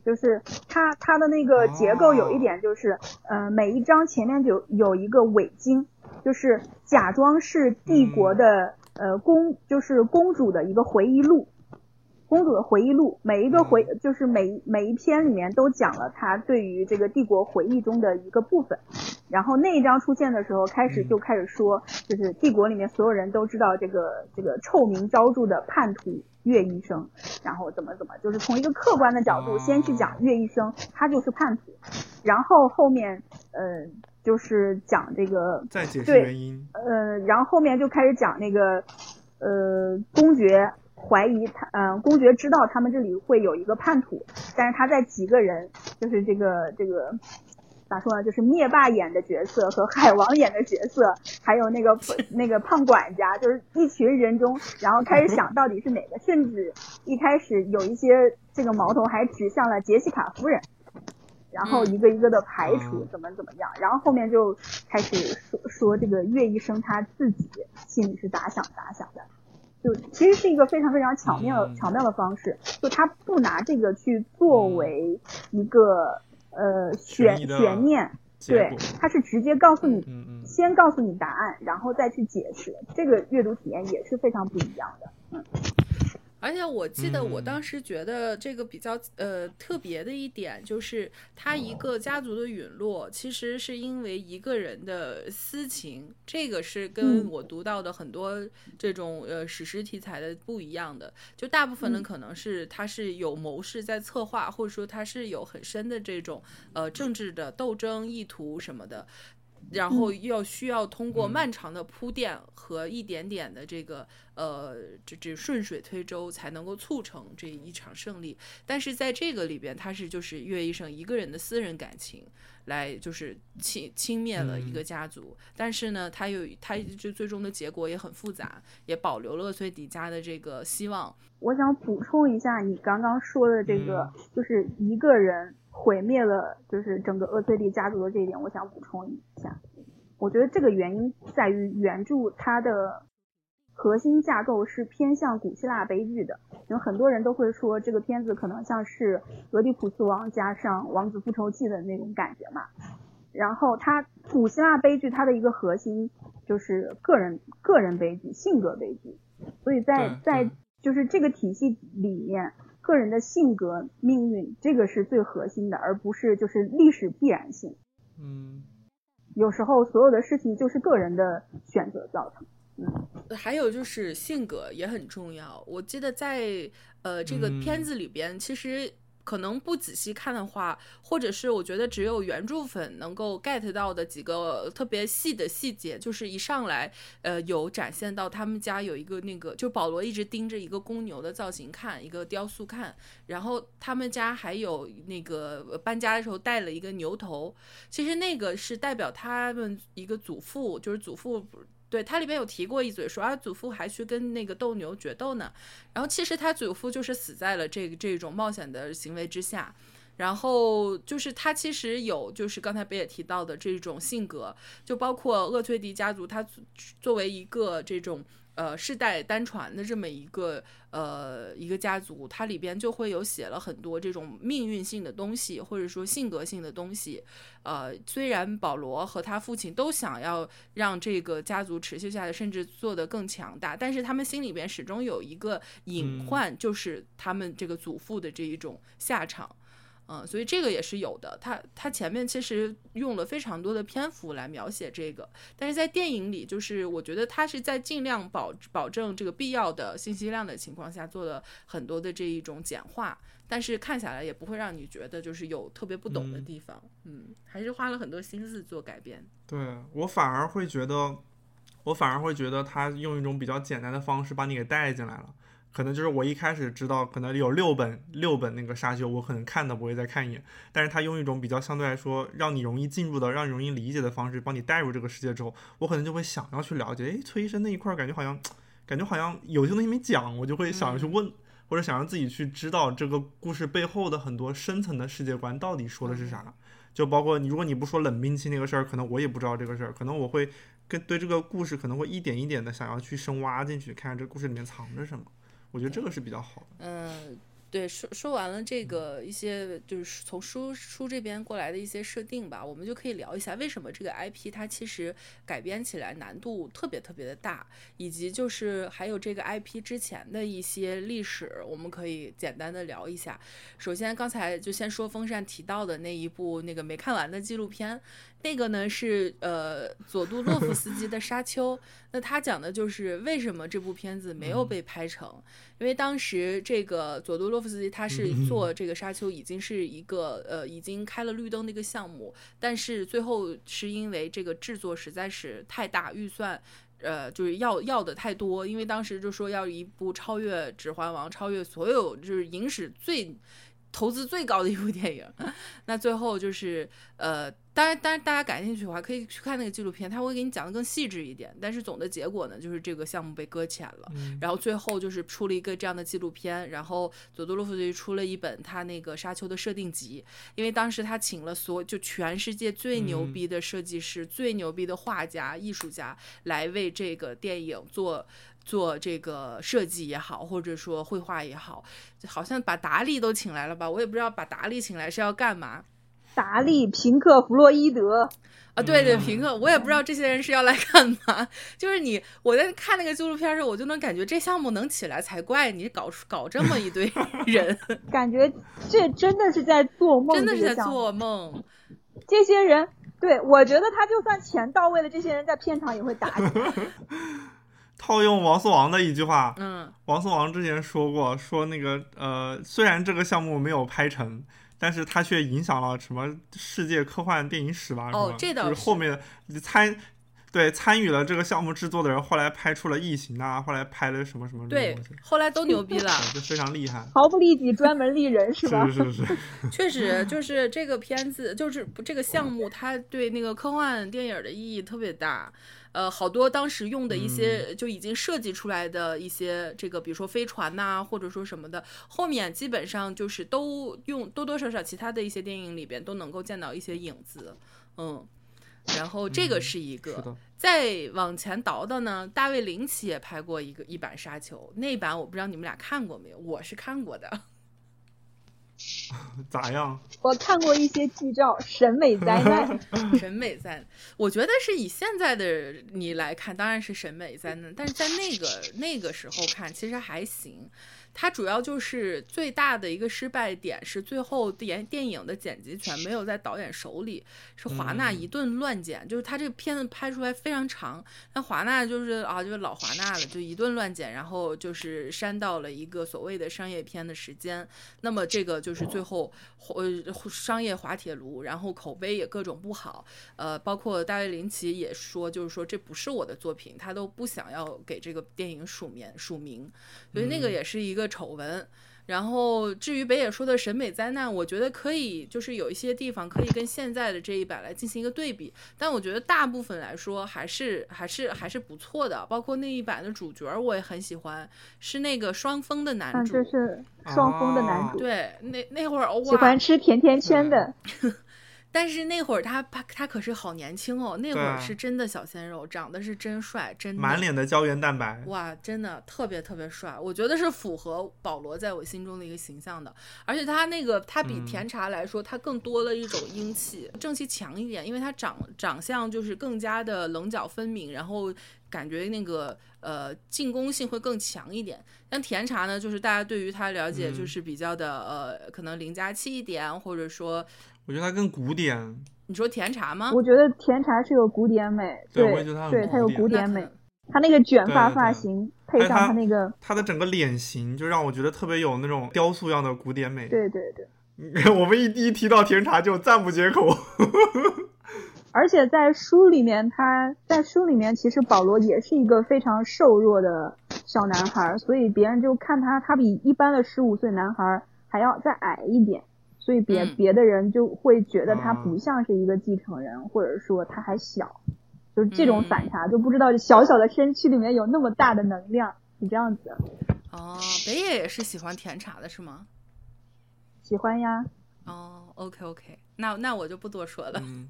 就是它它的那个结构有一点就是，呃，每一章前面就有一个伪经，就是假装是帝国的呃公，就是公主的一个回忆录，公主的回忆录，每一个回就是每每一篇里面都讲了她对于这个帝国回忆中的一个部分，然后那一章出现的时候，开始就开始说，就是帝国里面所有人都知道这个这个臭名昭著的叛徒。岳医生，然后怎么怎么，就是从一个客观的角度先去讲岳医生，他就是叛徒，然后后面呃就是讲这个再解释原因，呃，然后后面就开始讲那个呃公爵怀疑他，嗯，公爵知道他们这里会有一个叛徒，但是他在几个人，就是这个这个。咋说呢？就是灭霸演的角色和海王演的角色，还有那个那个胖管家，就是一群人中，然后开始想到底是哪个，甚至一开始有一些这个矛头还指向了杰西卡夫人，然后一个一个的排除怎么怎么样，然后后面就开始说说这个岳医生他自己心里是咋想咋想的，就其实是一个非常非常巧妙巧妙的方式，就他不拿这个去作为一个。呃，悬悬念，对，他是直接告诉你，先告诉你答案，然后再去解释，这个阅读体验也是非常不一样的，嗯。而且我记得我当时觉得这个比较呃特别的一点，就是他一个家族的陨落，其实是因为一个人的私情，这个是跟我读到的很多这种呃史诗题材的不一样的。就大部分的可能是他是有谋士在策划，或者说他是有很深的这种呃政治的斗争意图什么的。然后要需要通过漫长的铺垫和一点点的这个呃这这顺水推舟才能够促成这一场胜利。但是在这个里边，他是就是岳医生一个人的私人感情来就是轻轻灭了一个家族。但是呢，他有他就最终的结果也很复杂，也保留了厄崔迪家的这个希望。我想补充一下你刚刚说的这个，就是一个人。毁灭了就是整个厄崔蒂家族的这一点，我想补充一下。我觉得这个原因在于原著它的核心架构是偏向古希腊悲剧的，有很多人都会说这个片子可能像是俄狄浦斯王加上王子复仇记的那种感觉嘛。然后它古希腊悲剧它的一个核心就是个人个人悲剧、性格悲剧，所以在在就是这个体系里面。个人的性格、命运，这个是最核心的，而不是就是历史必然性。嗯，有时候所有的事情就是个人的选择造成。嗯，还有就是性格也很重要。我记得在呃这个片子里边，其实。可能不仔细看的话，或者是我觉得只有原著粉能够 get 到的几个特别细的细节，就是一上来，呃，有展现到他们家有一个那个，就保罗一直盯着一个公牛的造型看，一个雕塑看，然后他们家还有那个搬家的时候带了一个牛头，其实那个是代表他们一个祖父，就是祖父。对他里边有提过一嘴，说啊祖父还去跟那个斗牛决斗呢，然后其实他祖父就是死在了这个这种冒险的行为之下，然后就是他其实有就是刚才不也提到的这种性格，就包括厄崔迪家族，他作为一个这种。呃，世代单传的这么一个呃一个家族，它里边就会有写了很多这种命运性的东西，或者说性格性的东西。呃，虽然保罗和他父亲都想要让这个家族持续下来，甚至做得更强大，但是他们心里边始终有一个隐患，就是他们这个祖父的这一种下场。嗯，所以这个也是有的。他他前面其实用了非常多的篇幅来描写这个，但是在电影里，就是我觉得他是在尽量保保证这个必要的信息量的情况下，做了很多的这一种简化，但是看下来也不会让你觉得就是有特别不懂的地方。嗯，还是花了很多心思做改编。对我反而会觉得，我反而会觉得他用一种比较简单的方式把你给带进来了。可能就是我一开始知道，可能有六本六本那个沙丘，我可能看都不会再看一眼。但是他用一种比较相对来说让你容易进入的、让你容易理解的方式，帮你带入这个世界之后，我可能就会想要去了解。诶，崔医生那一块儿感觉好像，感觉好像有些东西没讲，我就会想要去问，或者想让自己去知道这个故事背后的很多深层的世界观到底说的是啥。就包括你，如果你不说冷兵器那个事儿，可能我也不知道这个事儿，可能我会跟对这个故事可能会一点一点的想要去深挖进去，看看这故事里面藏着什么。我觉得这个是比较好的。嗯，对，说说完了这个一些就是从书书这边过来的一些设定吧，我们就可以聊一下为什么这个 IP 它其实改编起来难度特别特别的大，以及就是还有这个 IP 之前的一些历史，我们可以简单的聊一下。首先，刚才就先说风扇提到的那一部那个没看完的纪录片。那个呢是呃佐杜洛夫斯基的《沙丘》，那他讲的就是为什么这部片子没有被拍成，因为当时这个佐杜洛夫斯基他是做这个《沙丘》已经是一个呃已经开了绿灯的一个项目，但是最后是因为这个制作实在是太大预算，呃就是要要的太多，因为当时就说要一部超越《指环王》、超越所有就是影史最。投资最高的一部电影，那最后就是呃，当然，当然，大家感兴趣的话可以去看那个纪录片，他会给你讲的更细致一点。但是总的结果呢，就是这个项目被搁浅了。然后最后就是出了一个这样的纪录片，然后佐多洛夫就出了一本他那个沙丘的设定集，因为当时他请了所就全世界最牛逼的设计师、最牛逼的画家、艺术家来为这个电影做。做这个设计也好，或者说绘画也好，好像把达利都请来了吧？我也不知道把达利请来是要干嘛。达利、平克·弗洛伊德啊，对对，平克，我也不知道这些人是要来干嘛。就是你，我在看那个纪录片的时候，我就能感觉这项目能起来才怪。你搞出搞这么一堆 人，感觉这真的是在做梦，真的是在做梦。这些人，对我觉得他就算钱到位了，这些人在片场也会打起来。套用王思王的一句话，嗯，王思王之前说过，说那个呃，虽然这个项目没有拍成，但是它却影响了什么世界科幻电影史吧？哦，这倒是后面参对参与了这个项目制作的人，后来拍出了异形啊，后来拍了什么什么对，后来都牛逼了，就非常厉害，毫不利己，专门利人，是吧？是是是，确实就是这个片子，就是这个项目，它对那个科幻电影的意义特别大。呃，好多当时用的一些就已经设计出来的一些这个，比如说飞船呐，或者说什么的，后面基本上就是都用多多少少其他的一些电影里边都能够见到一些影子，嗯，然后这个是一个，再往前倒倒呢，大卫林奇也拍过一个一版沙丘，那版我不知道你们俩看过没有，我是看过的。咋样？我看过一些剧照，审美灾难，审美灾难。我觉得是以现在的你来看，当然是审美灾难，但是在那个那个时候看，其实还行。它主要就是最大的一个失败点是最后电电影的剪辑权没有在导演手里，是华纳一顿乱剪，就是他这个片子拍出来非常长，那华纳就是啊就是老华纳了，就一顿乱剪，然后就是删到了一个所谓的商业片的时间，那么这个就是最后呃商业滑铁卢，然后口碑也各种不好，呃包括大卫林奇也说就是说这不是我的作品，他都不想要给这个电影署名署名，所以那个也是一个。丑闻，然后至于北野说的审美灾难，我觉得可以，就是有一些地方可以跟现在的这一版来进行一个对比，但我觉得大部分来说还是还是还是不错的，包括那一版的主角我也很喜欢，是那个双峰的男主，就是双峰的男主，对，那那会儿喜欢吃甜甜圈的。但是那会儿他他他可是好年轻哦，那会儿是真的小鲜肉，长得是真帅，真满脸的胶原蛋白，哇，真的特别特别帅，我觉得是符合保罗在我心中的一个形象的。而且他那个他比甜茶来说，他更多了一种英气，正气强一点，因为他长长相就是更加的棱角分明，然后感觉那个呃进攻性会更强一点。像甜茶呢，就是大家对于他了解就是比较的呃可能邻家气一点，或者说。我觉得它更古典。你说甜茶吗？我觉得甜茶是有古典美，对，对，它有古典美。他那个卷发发型配上他那个，他的整个脸型就让我觉得特别有那种雕塑样的古典美。对对对。我们一一提到甜茶就赞不绝口。而且在书里面，他在书里面其实保罗也是一个非常瘦弱的。小男孩，所以别人就看他，他比一般的十五岁男孩还要再矮一点，所以别、嗯。别的人就会觉得他啊不像是一个继承人，或者说他还小，就是这种嗯。反差，就不知道小小的身躯里面有那么大的能量，是这样子。哦，北野也是喜欢甜茶的是吗？喜欢呀，哦，OK OK，那那我就不多说了，嗯，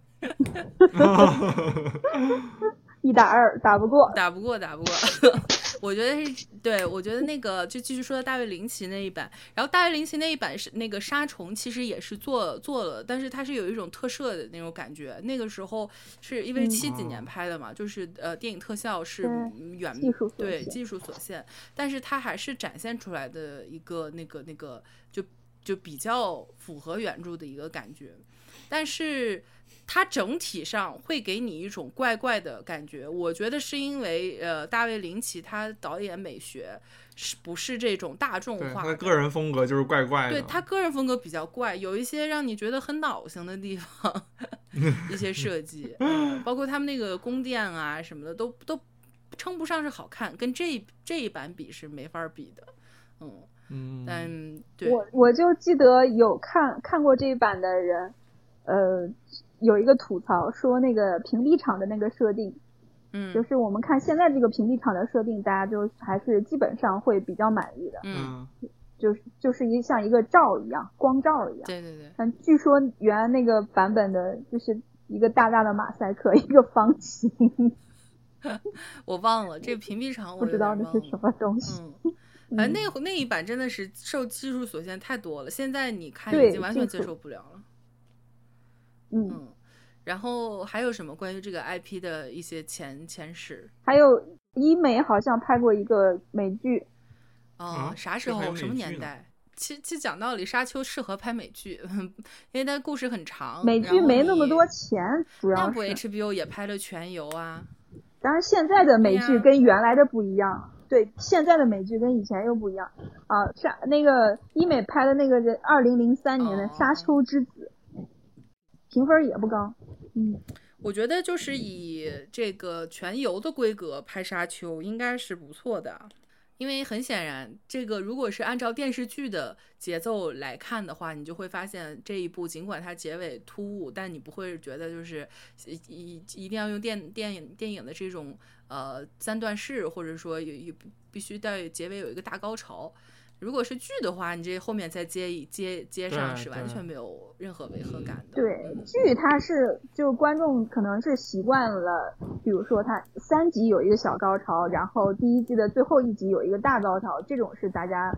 一打二打不过。打不过打不过。我觉得是对，我觉得那个就继续说到大卫林奇那一版，然后大卫林奇那一版是那个杀虫，其实也是做做了，但是它是有一种特摄的那种感觉。那个时候是因为嗯七几年哦拍的嘛，就是呃电影特效是远技术对技术所限，但是它还是展现出来的一个那个那个就就比较符合原著的一个感觉，但是它整体上会给你一种怪怪的感觉。我觉得是因为呃大卫林奇他导演美学是不是这种大众，化他的个人风格就是怪怪的。对他个人风格比较怪，有一些让你觉得很恼心的地方，一些设计，嗯包括他们那个宫殿啊什么的，都都称不上是好看，跟这这一版比是没法比的，嗯，嗯，但对，我我就记得有看看过这一版的人，呃，有一个吐槽说那个屏蔽场的那个设定，嗯就是我们看现在这个屏蔽场的设定，大家就还是基本上会比较满意的，嗯，嗯，就是就是一像一个罩一样，光罩一样。对对对，但据说原来那个版本的就是一个大大的马赛克，一个方形，我忘了这屏蔽场，我不知道那是什么东西。嗯。哎，嗯那会那一版真的是受技术所限太多了，现在你看已经完全接受不了了。嗯，嗯，然后还有什么关于这个 IP 的一些前前史？还有医美好像拍过一个美剧，哦，啊啥时候？什么年代？其其实讲道理，《沙丘》适合拍美剧，因为它故事很长。美剧没那么多钱，主那不要是。HBO 也拍了《全游》啊。当然，现在的美剧跟原来的不一样。对，现在的美剧跟以前又不一样啊。沙那个医美拍的那个是二零零三年的哦《沙丘之子》，评分也不高。嗯，我觉得就是以这个全游的规格拍《沙丘》应该是不错的，因为很显然，这个如果是按照电视剧的节奏来看的话，你就会发现这一部尽管它结尾突兀，但你不会觉得就是一一一定要用电电影电影的这种呃三段式，或者说有有必须在结尾有一个大高潮。如果是剧的话，你这后面再接一接接上是完全没有任何违和感的。对嗯，剧它是就观众可能是习惯了，比如说它三集有一个小高潮，然后第一季的最后一集有一个大高潮，这种是大家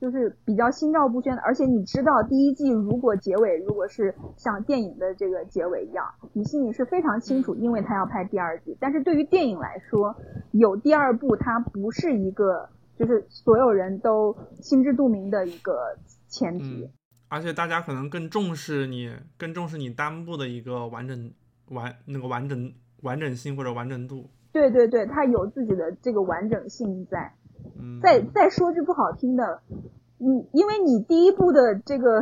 就是比较心照不宣的。而且你知道第一季如果结尾如果是像电影的这个结尾一样，你心里是非常清楚，因为他要拍第二季。但是对于电影来说，有第二部它不是一个就是所有人都心知肚明的一个前提。嗯，而且大家可能更重视你，更重视你单部的一个完整完那个完整完整性或者完整度。对对对，它有自己的这个完整性在。嗯，再再说句不好听的，你因为你第一部的这个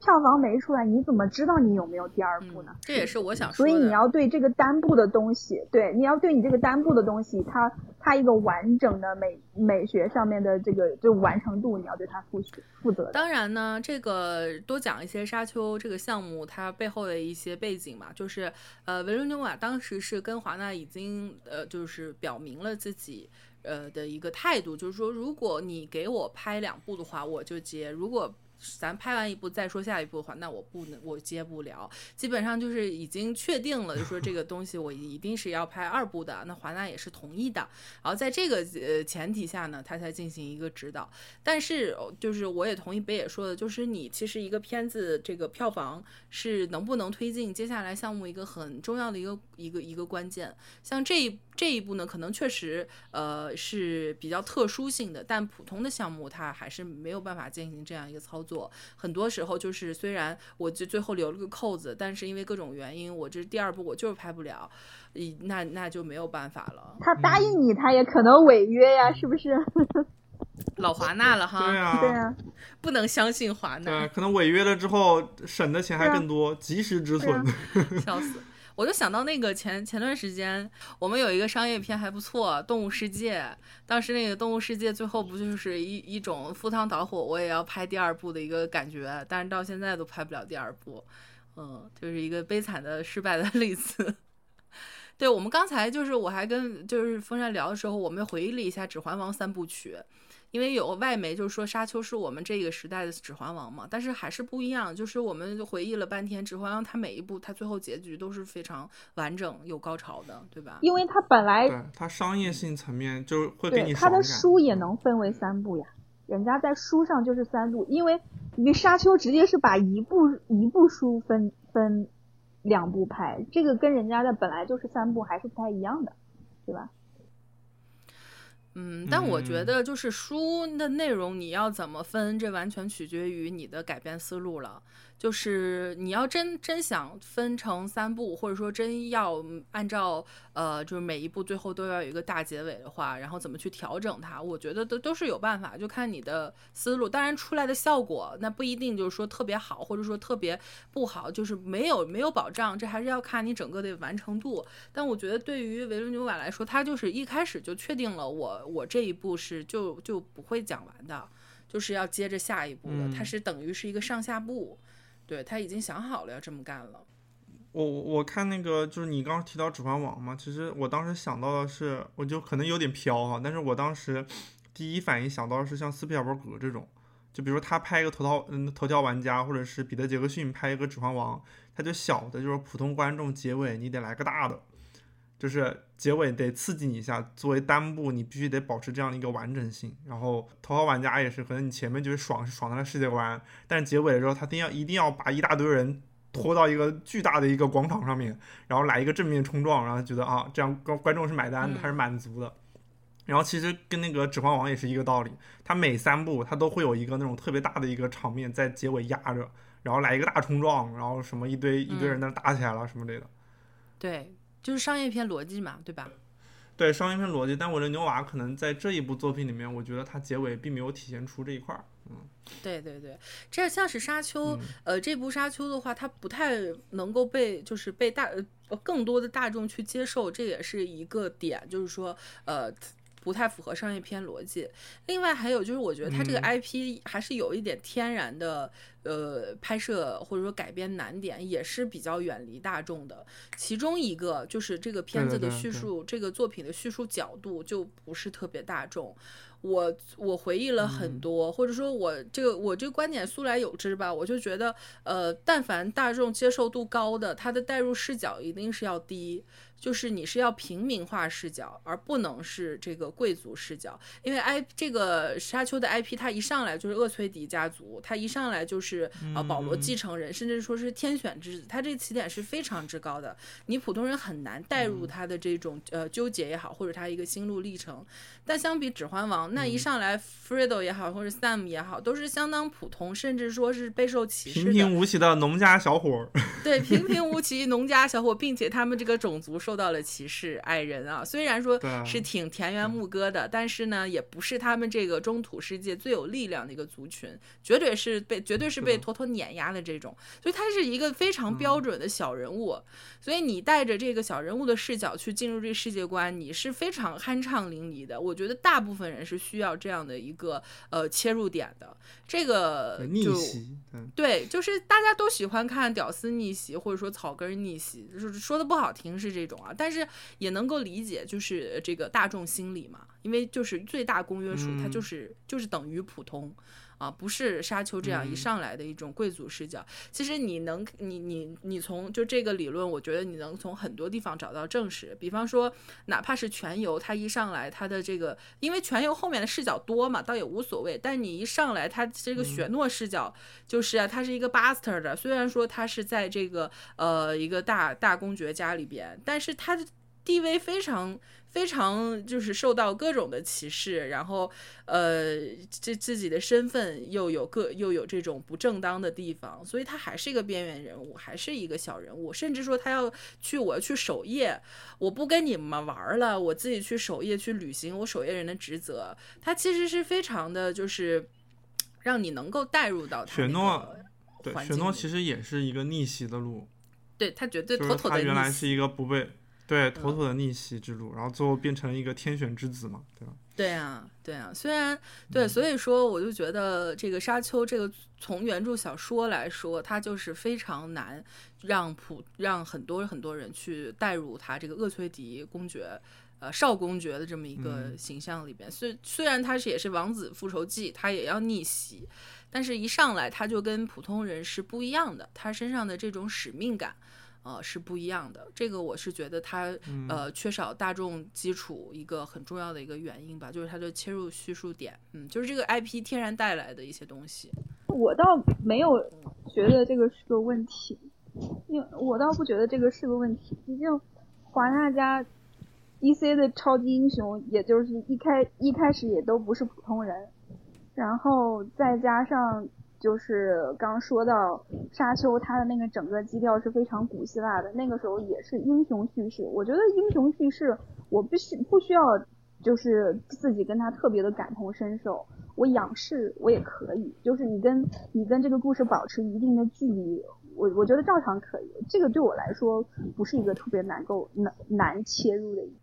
票房没出来，你怎么知道你有没有第二部呢嗯？，这也是我想说所。以你要对这个单部的东西，对，你要对你这个单部的东西，它它一个完整的美美学上面的这个就完成度，你要对它负负责。当然呢，这个多讲一些沙丘这个项目它背后的一些背景嘛，就是呃，维伦纽瓦当时是跟华纳已经呃就是表明了自己呃的一个态度，就是说如果你给我拍两部的话，我就接；如果咱拍完一部再说下一部的话，那我不能，我接不了。基本上就是已经确定了，就说这个 东西我一定是要拍二部的，那华纳也是同意的。然后在这个呃前提下呢，他才进行一个指导。但是呃就是我也同意北野说的，就是你其实一个片子这个票房是能不能推进接下来项目一个很重要的一个一个一个关键。像这一这一步呢，可能确实呃是比较特殊性的，但普通的项目它还是没有办法进行这样一个操作。很多时候就是虽然我就最后留了个扣子，但是因为各种原因，我这第二部我就是拍不了，一那那就没有办法了。他答应你，他也可能违约呀，是不是？老华纳了哈，对啊，对啊，不能相信华纳对啊，。可能违约了之后省的钱还更多，及时止损。对笑死！我就想到那个前前段时间，我们有一个商业片还不错，《动物世界》。当时那个《动物世界》最后不就是一一种赴汤蹈火，我也要拍第二部的一个感觉，但是到现在都拍不了第二部，嗯，就是一个悲惨的失败的 例子。对我们刚才就是我还跟就是风扇聊的时候，我们回忆了一下《指环王》三部曲。因为有外媒就是说沙丘是我们这个时代的指环王嘛，但是还是不一样。就是我们回忆了半天，指环王它每一部它最后结局都是非常完整有高潮的，对吧？因为它本来对它商业性层面就会给你它的书也能分为三部呀，人家在书上就是三部，因为你沙丘直接是把一部一部书分分两部拍，这个跟人家的本来就是三部还是不太一样的，对吧？嗯，但我觉得就是书的内容你要怎么分，这完全取决于你的改编思路了。就是你要真真想分成三部，或者说真要按照呃，就是每一部最后都要有一个大结尾的话，然后怎么去调整它，我觉得都都是有办法，就看你的思路。当然出来的效果那不一定就是说特别好，或者说特别不好，就是没有没有保障，这还是要看你整个的完成度。但我觉得对于维伦纽瓦来说，他就是一开始就确定了我我这一步是就就不会讲完的，就是要接着下一步的，它是等于是一个上下部。对他已经想好了要这么干了。我我看那个就是你刚刚提到《指环王》嘛，其实我当时想到的是，我就可能有点飘哈，但是我当时第一反应想到的是像斯皮尔伯格这种，就比如他拍一个头条嗯头条玩家，或者是彼得杰克逊拍一个《指环王》，他就小的就是普通观众结尾你得来个大的，就是结尾得刺激你一下。作为单部，你必须得保持这样的一个完整性。然后头号玩家也是，可能你前面就是爽是爽他的世界观，但是结尾的时候他一定要一定要把一大堆人。拖到一个巨大的一个广场上面，然后来一个正面冲撞，然后觉得啊，这样观观众是买单的，他是满足的。然后其实跟那个《指环王》也是一个道理，它每三部它都会有一个那种特别大的一个场面在结尾压着，然后来一个大冲撞，然后什么一堆一堆人在那打起来了什么类的。对，就是商业片逻辑嘛，对吧？对，商业片逻辑。但我的牛娃可能在这一部作品里面，我觉得它结尾并没有体现出这一块儿。嗯，对对对，这像是沙丘，呃，这部沙丘的话，它不太能够被就是被大呃更多的大众去接受，这也是一个点，就是说呃不太符合商业片逻辑。另外还有就是，我觉得它这个 IP 还是有一点天然的呃拍摄或者说改编难点，也是比较远离大众的。其中一个就是这个片子的叙述，这个作品的叙述角度就不是特别大众。我我回忆了很多，或者说，我这个我这个观点素来有之吧。我就觉得，呃，但凡大众接受度高的，它的代入视角一定是要低。就是你是要平民化视角，而不能是这个贵族视角，因为 I 这个沙丘的 IP，它一上来就是厄崔迪家族，它一上来就是啊保罗继承人，甚至说是天选之子，它这个起点是非常之高的，你普通人很难带入他的这种呃纠结也好，或者他一个心路历程。但相比指环王，那一上来 Fredo 也好，或者 Sam 也好，都是相当普通，甚至说是备受歧视平平无奇的农家小伙儿。对，平平无奇农家小伙，并且他们这个种族受。受到了歧视，矮人啊，虽然说是挺田园牧歌的，但是呢，也不是他们这个中土世界最有力量的一个族群，绝对是被绝对是被妥妥碾压的这种，所以他是一个非常标准的小人物。所以你带着这个小人物的视角去进入这个世界观，你是非常酣畅淋漓的。我觉得大部分人是需要这样的一个呃切入点的。这个逆袭，对，就是大家都喜欢看屌丝逆袭，或者说草根逆袭，就是说的不好听是这种。啊，但是也能够理解，就是这个大众心理嘛，因为就是最大公约数，它就是就是等于普通啊，不是沙丘这样一上来的一种贵族视角。其实你能，你你你从就这个理论，我觉得你能从很多地方找到证实。比方说，哪怕是全游，它一上来它的这个，因为全游后面的视角多嘛，倒也无所谓。但你一上来，它这个雪诺视角就是啊，他是一个 bastard，虽然说他是在这个呃一个大大公爵家里边，但是他的地位非常非常就是受到各种的歧视，然后呃这自己的身份又有各又有这种不正当的地方，所以他还是一个边缘人物，还是一个小人物，甚至说他要去我要去守夜，我不跟你们玩了，我自己去守夜去履行我守夜人的职责，他其实是非常的就是让你能够带入到雪诺，对雪诺其实也是一个逆袭的路。对他绝对妥妥的他原来。是一个不被对妥妥的逆袭之路，然后最后变成了一个天选之子嘛，对吧？对啊，对啊，虽然对，所以说我就觉得这个《沙丘》这个从原著小说来说，它就是非常难让普让很多很多人去带入他这个厄崔迪公爵。呃，少公爵的这么一个嗯形象里边，虽虽然他是也是王子复仇记，他也要逆袭，但是一上来他就跟普通人是不一样的，他身上的这种使命感，呃，是不一样的。这个我是觉得它呃缺少大众基础一个很重要的一个原因吧，就是它的切入叙述点，嗯，就是这个 IP 天然带来的一些东西。我倒没有觉得这个是个问题，因为我倒不觉得这个是个问题，毕竟华纳家 DC 的超级英雄，也就是一开一开始也都不是普通人，然后再加上就是刚说到沙丘，它的那个整个基调是非常古希腊的，那个时候也是英雄叙事。我觉得英雄叙事，我必须不需要就是自己跟他特别的感同身受，我仰视我也可以，就是你跟你跟这个故事保持一定的距离，我我觉得照常可以。这个对我来说不是一个特别难够难难切入的一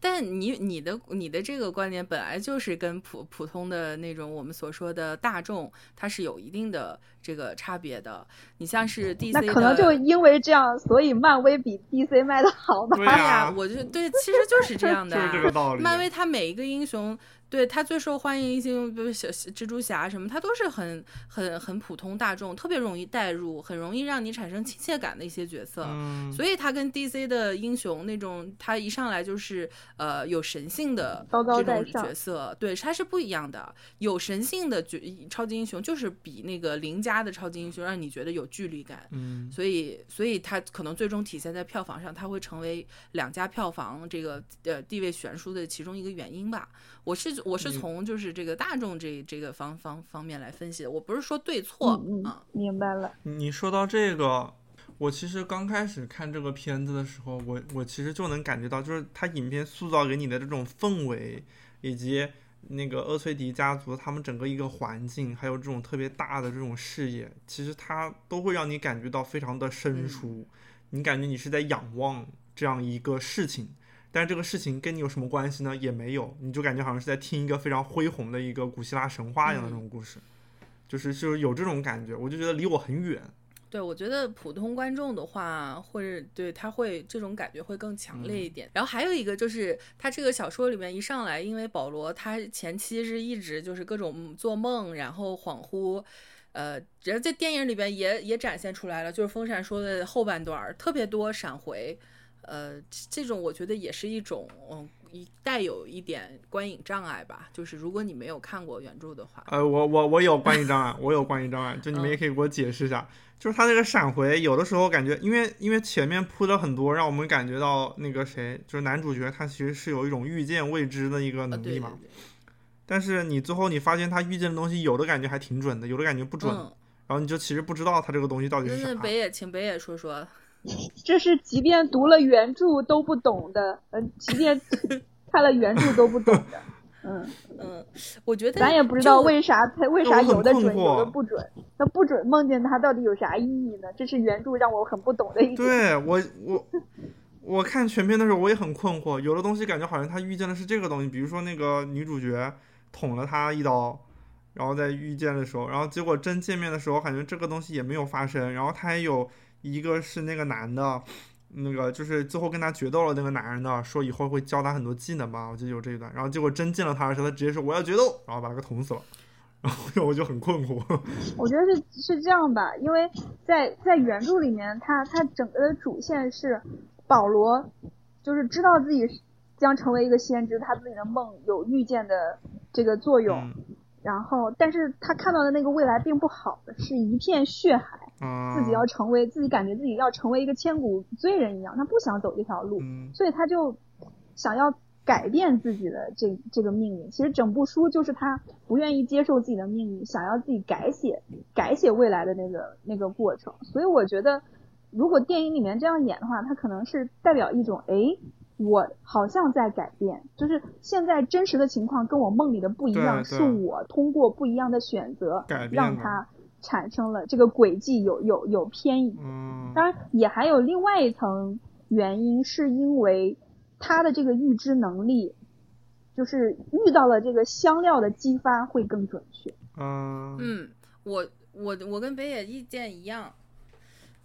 但你你的你的这个观点本来就是跟普普通的那种我们所说的大众，它是有一定的这个差别的。你像是 DC 的，那可能就因为这样，所以漫威比 DC 卖的好吧？对哎呀呀，，我就对，其实就是这样的、就是啊。这个道理。漫威它每一个英雄，对他最受欢迎一些，比如小蜘蛛侠什么，他都是很很很普通大众，特别容易带入，很容易让你产生亲切感的一些角色。嗯，所以他跟 DC 的英雄那种，他一上来就是呃有神性的这种角色，对，他是不一样的。有神性的角超级英雄，就是比那个邻家的超级英雄让你觉得有距离感。嗯，所以，所以他可能最终体现在票房上，他会成为两家票房这个呃地位悬殊的其中一个原因吧。我是我是嗯从就是这个大众这这个方方方面来分析的，我不是说对错嗯明白了。你说到这个，我其实刚开始看这个片子的时候，我我其实就能感觉到，就是它影片塑造给你的这种氛围，以及那个厄崔迪家族他们整个一个环境，还有这种特别大的这种视野，其实它都会让你感觉到非常的生疏，你感觉你是在仰望这样一个事情。但是这个事情跟你有什么关系呢？也没有，你就感觉好像是在听一个非常恢宏的一个古希腊神话一样的那种故事，就是就是有这种感觉，我就觉得离我很远。对，我觉得普通观众的话，或者对他会这种感觉会更强烈一点。然后还有一个就是，他这个小说里面一上来，因为保罗他前期是一直就是各种做梦，然后恍惚，呃，然后在电影里边也也展现出来了，就是风扇说的后半段儿特别多闪回，呃，这种我觉得也是一种嗯。一带有一点观影障碍吧，就是如果你没有看过原著的话，呃，我我我有观影障碍，我有观影障碍，就你们也可以给我解释一下，就是他这个闪回，有的时候感觉，因为因为前面铺了很多，让我们感觉到那个谁，就是男主角他其实是有一种预见未知的一个啊，能力嘛，对对对，但是你最后你发现他预见的东西，有的感觉还挺准的，有的感觉不准，嗯，然后你就其实不知道他这个东西到底是啥。那北野，请北野说说，这是即便读了原著都不懂的，嗯，即便看了原著都不懂的，嗯，嗯，我觉得咱也不知道为啥他为啥有的准有的不准，那不准梦见他到底有啥意义呢？这是原著让我很不懂的一点。对我我我看全片的时候我也很困惑，有的东西感觉好像他遇见的是这个东西，比如说那个女主角捅了他一刀，然后在遇见的时候，然后结果真见面的时候，感觉这个东西也没有发生，然后他还有一个是那个男的。那个就是最后跟他决斗了那个男人的，说以后会教他很多技能吧，我记得有这一段。然后结果真见了他的时候，他直接说我要决斗，然后把他给捅死了。然后 我就很困惑。我觉得是是这样吧，因为在在原著里面，他他整个的主线是保罗，就是知道自己将成为一个先知，他自己的梦有预见的这个作用，嗯然后但是他看到的那个未来并不好，是一片血海，嗯，自己要成为自己感觉自己要成为一个千古罪人一样，他不想走这条路，嗯所以他就想要改变自己的这这个命运。其实整部书就是他不愿意接受自己的命运，想要自己改写改写未来的那个那个过程。所以我觉得，如果电影里面这样演的话，它可能是代表一种，诶，我好像在改变，就是现在真实的情况跟我梦里的不一样，是我通过不一样的选择改变的让它产生了这个轨迹有有有偏移。嗯，当然也还有另外一层原因，是因为他的这个预知能力，就是遇到了这个香料的激发会更准确。嗯嗯，我我我跟北野意见一样。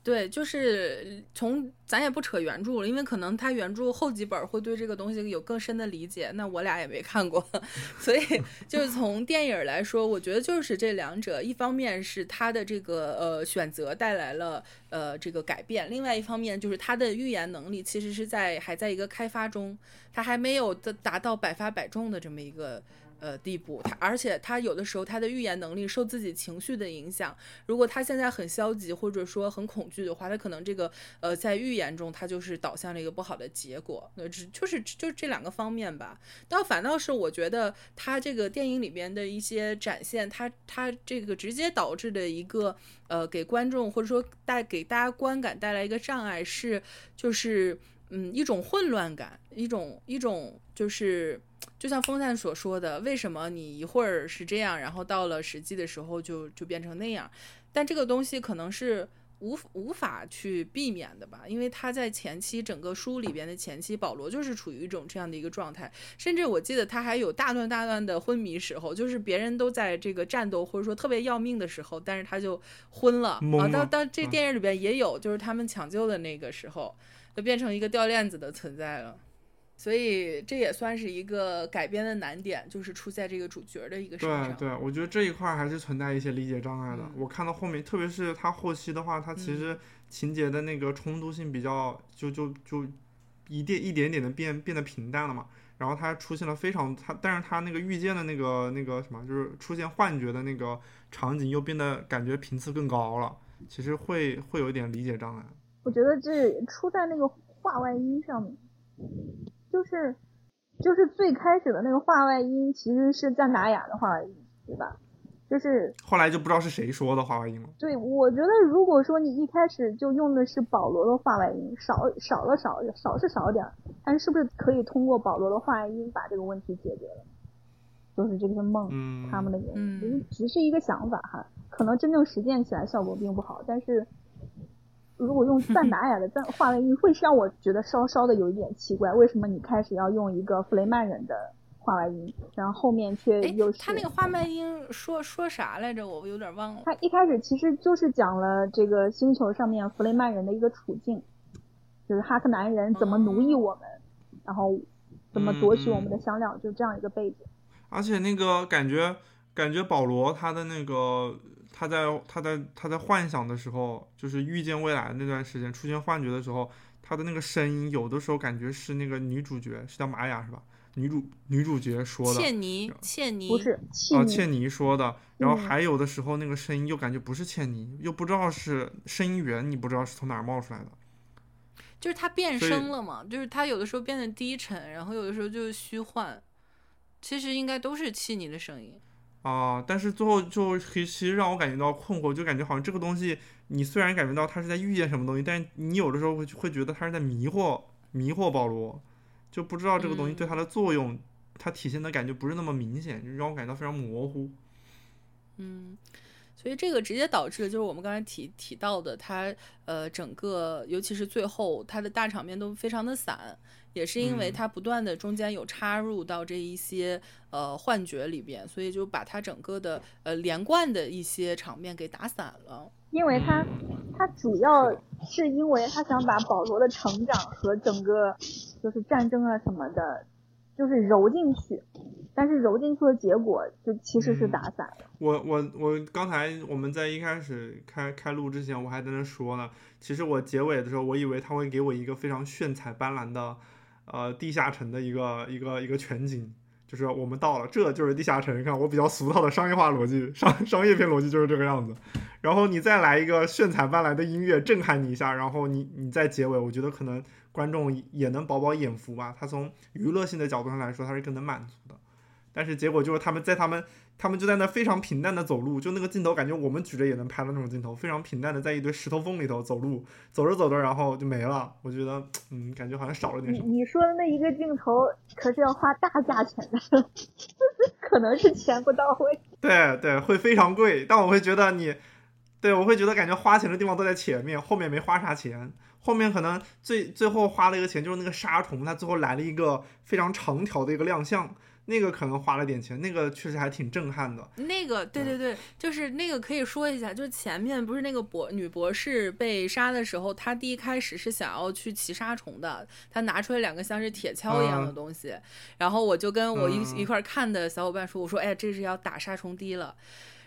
对，就是从咱也不扯原著了，因为可能他原著后几本会对这个东西有更深的理解，那我俩也没看过，所以 就是从电影来说，我觉得就是这两者，一方面是他的这个呃选择带来了呃这个改变，另外一方面就是他的预言能力其实是在还在一个开发中，他还没有的达到百发百中的这么一个。呃，地步，他而且他有的时候他的预言能力受自己情绪的影响。如果他现在很消极或者说很恐惧的话，他可能这个呃在预言中他就是导向了一个不好的结果。那只就是就这两个方面吧。倒反倒是我觉得他这个电影里边的一些展现，他他这个直接导致的一个呃给观众或者说带给大家观感带来一个障碍是就是嗯一种混乱感，一种一种就是。就像风扇所说的，为什么你一会儿是这样，然后到了实际的时候就就变成那样？但这个东西可能是无无法去避免的吧，因为他在前期整个书里边的前期，保罗就是处于一种这样的一个状态，甚至我记得他还有大段大段的昏迷时候，就是别人都在这个战斗或者说特别要命的时候，但是他就昏了啊。到到这电影里边也有，就是他们抢救的那个时候，就变成一个掉链子的存在了。所以这也算是一个改编的难点，就是出在这个主角的一个身上。对对，我觉得这一块还是存在一些理解障碍的。我看到后面，特别是他后期的话，他其实情节的那个冲突性比较，就就就一点一点点的变变得平淡了嘛。然后他出现了非常他，但是他那个遇见的那个那个什么，就是出现幻觉的那个场景又变得感觉频次更高了。其实会会有一点理解障碍。我觉得这出在那个画外音上面。就是，就是最开始的那个画外音其实是赞达雅的画外音，对吧？就是后来就不知道是谁说的画外音了。对，我觉得如果说你一开始就用的是保罗的画外音，少少了少少是少点儿，但是是不是可以通过保罗的画外音把这个问题解决了？就是这个是梦，他们的原因，只是只是一个想法哈，可能真正实践起来效果并不好，但是。如果用 赞达雅的赞话外音，会让我觉得稍稍的有一点奇怪。为什么你开始要用一个弗雷曼人的话外音，然后后面却又是他那个话外音说说啥来着？我有点忘了。他一开始其实就是讲了这个星球上面弗雷曼人的一个处境，就是哈克南人怎么奴役我们，然后怎么夺取我们的香料，就这样一个背景。而且那个感觉，感觉保罗他的那个。他在他在他在幻想的时候，就是遇见未来的那段时间，出现幻觉的时候，他的那个声音有的时候感觉是那个女主角，是叫玛雅是吧？女主女主角说的。倩妮，倩妮不是啊，倩妮说的。然后还有的时候那个声音又感觉不是倩妮，又不知道是声音源，你不知道是从哪儿冒出来的。就是他变声了嘛？就是他有的时候变得低沉，然后有的时候就是虚幻，其实应该都是茜妮的声音。啊！但是最后就其实让我感觉到困惑，就感觉好像这个东西，你虽然感觉到他是在遇见什么东西，但是你有的时候会会觉得他是在迷惑迷惑保罗，就不知道这个东西对他的作用，它体现的感觉不是那么明显，就让我感觉到非常模糊。嗯。所以这个直接导致的就是我们刚才提提到的，它呃整个尤其是最后它的大场面都非常的散，也是因为它不断的中间有插入到这一些呃幻觉里边，所以就把它整个的呃连贯的一些场面给打散了。因为他他主要是因为他想把保罗的成长和整个就是战争啊什么的，就是揉进去。但是揉进去的结果就其实是打散了。我我我刚才我们在一开始开开录之前，我还在那说呢。其实我结尾的时候，我以为他会给我一个非常炫彩斑斓的，呃，地下城的一个一个一个全景，就是我们到了，这就是地下城。你看我比较俗套的商业化逻辑，商商业片逻辑就是这个样子。然后你再来一个炫彩斑斓的音乐震撼你一下，然后你你再结尾，我觉得可能观众也能饱饱眼福吧。他从娱乐性的角度上来说，他是更能满足的。但是结果就是他们在他们他们就在那非常平淡的走路，就那个镜头感觉我们举着也能拍的那种镜头，非常平淡的在一堆石头缝里头走路，走着走着然后就没了。我觉得嗯，感觉好像少了点什么。你说的那一个镜头可是要花大价钱的，可能是钱不到位。对对，会非常贵。但我会觉得你对我会觉得感觉花钱的地方都在前面，后面没花啥钱。后面可能最最后花了一个钱，就是那个杀虫，它最后来了一个非常长条的一个亮相，那个可能花了点钱，那个确实还挺震撼的。那个，对对对，就是那个可以说一下，就是前面不是那个博女博士被杀的时候，她第一开始是想要去骑杀虫的，她拿出来两个像是铁锹一样的东西，然后我就跟我一一块看的小伙伴说，我说，哎，这是要打杀虫滴了，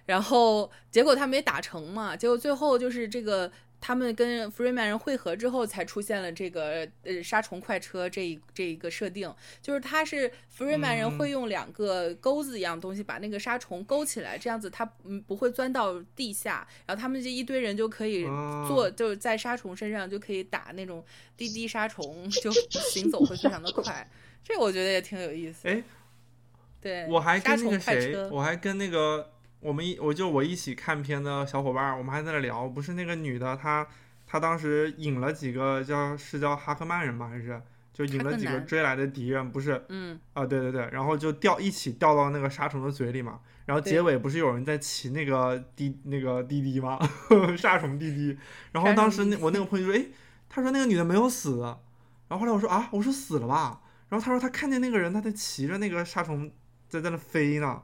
然后结果他没打成嘛，结果最后就是这个。他们跟弗瑞曼人汇合之后，才出现了这个呃杀虫快车这一这一个设定，就是他是弗瑞曼人会用两个钩子一样东西把那个杀虫勾起来，这样子它嗯不会钻到地下，然后他们这一堆人就可以做就是在杀虫身上就可以打那种滴滴杀虫，就 行走会非常的快，这我觉得也挺有意思。哎，对，我还跟那个谁，我还跟那个。我们一我就我一起看片的小伙伴，我们还在那聊，不是那个女的，她她当时引了几个叫是叫哈克曼人吗？还是就引了几个追来的敌人？不是，嗯啊对对对，然后就掉一起掉到那个沙虫的嘴里嘛。然后结尾不是有人在骑那个滴那个滴滴吗？沙虫滴滴。然后当时那我那个朋友说，哎，他说那个女的没有死。然后后来我说啊，我说死了吧。然后他说他看见那个人，他在骑着那个沙虫在在那飞呢。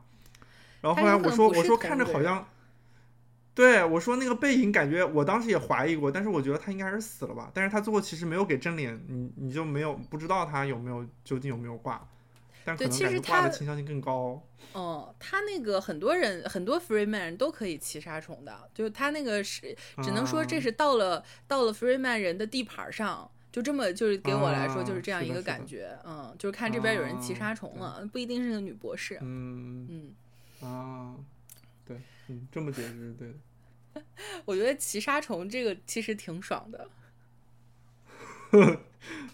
然后后来我说我说看着好像，对我说那个背影感觉我当时也怀疑过，但是我觉得他应该是死了吧。但是他最后其实没有给正脸，你你就没有不知道他有没有究竟有没有挂，但可能感觉挂的倾向性更高。哦，他那个很多人很多 Freeman 都可以骑杀虫的，就是他那个是只能说这是到了到了 Freeman 人的地盘上，就这么就是给我来说就是这样一个感觉。嗯，就是看这边有人骑杀虫了，不一定是个女博士。嗯嗯。啊，对，嗯，这么解释是对的。我觉得骑杀虫这个其实挺爽的。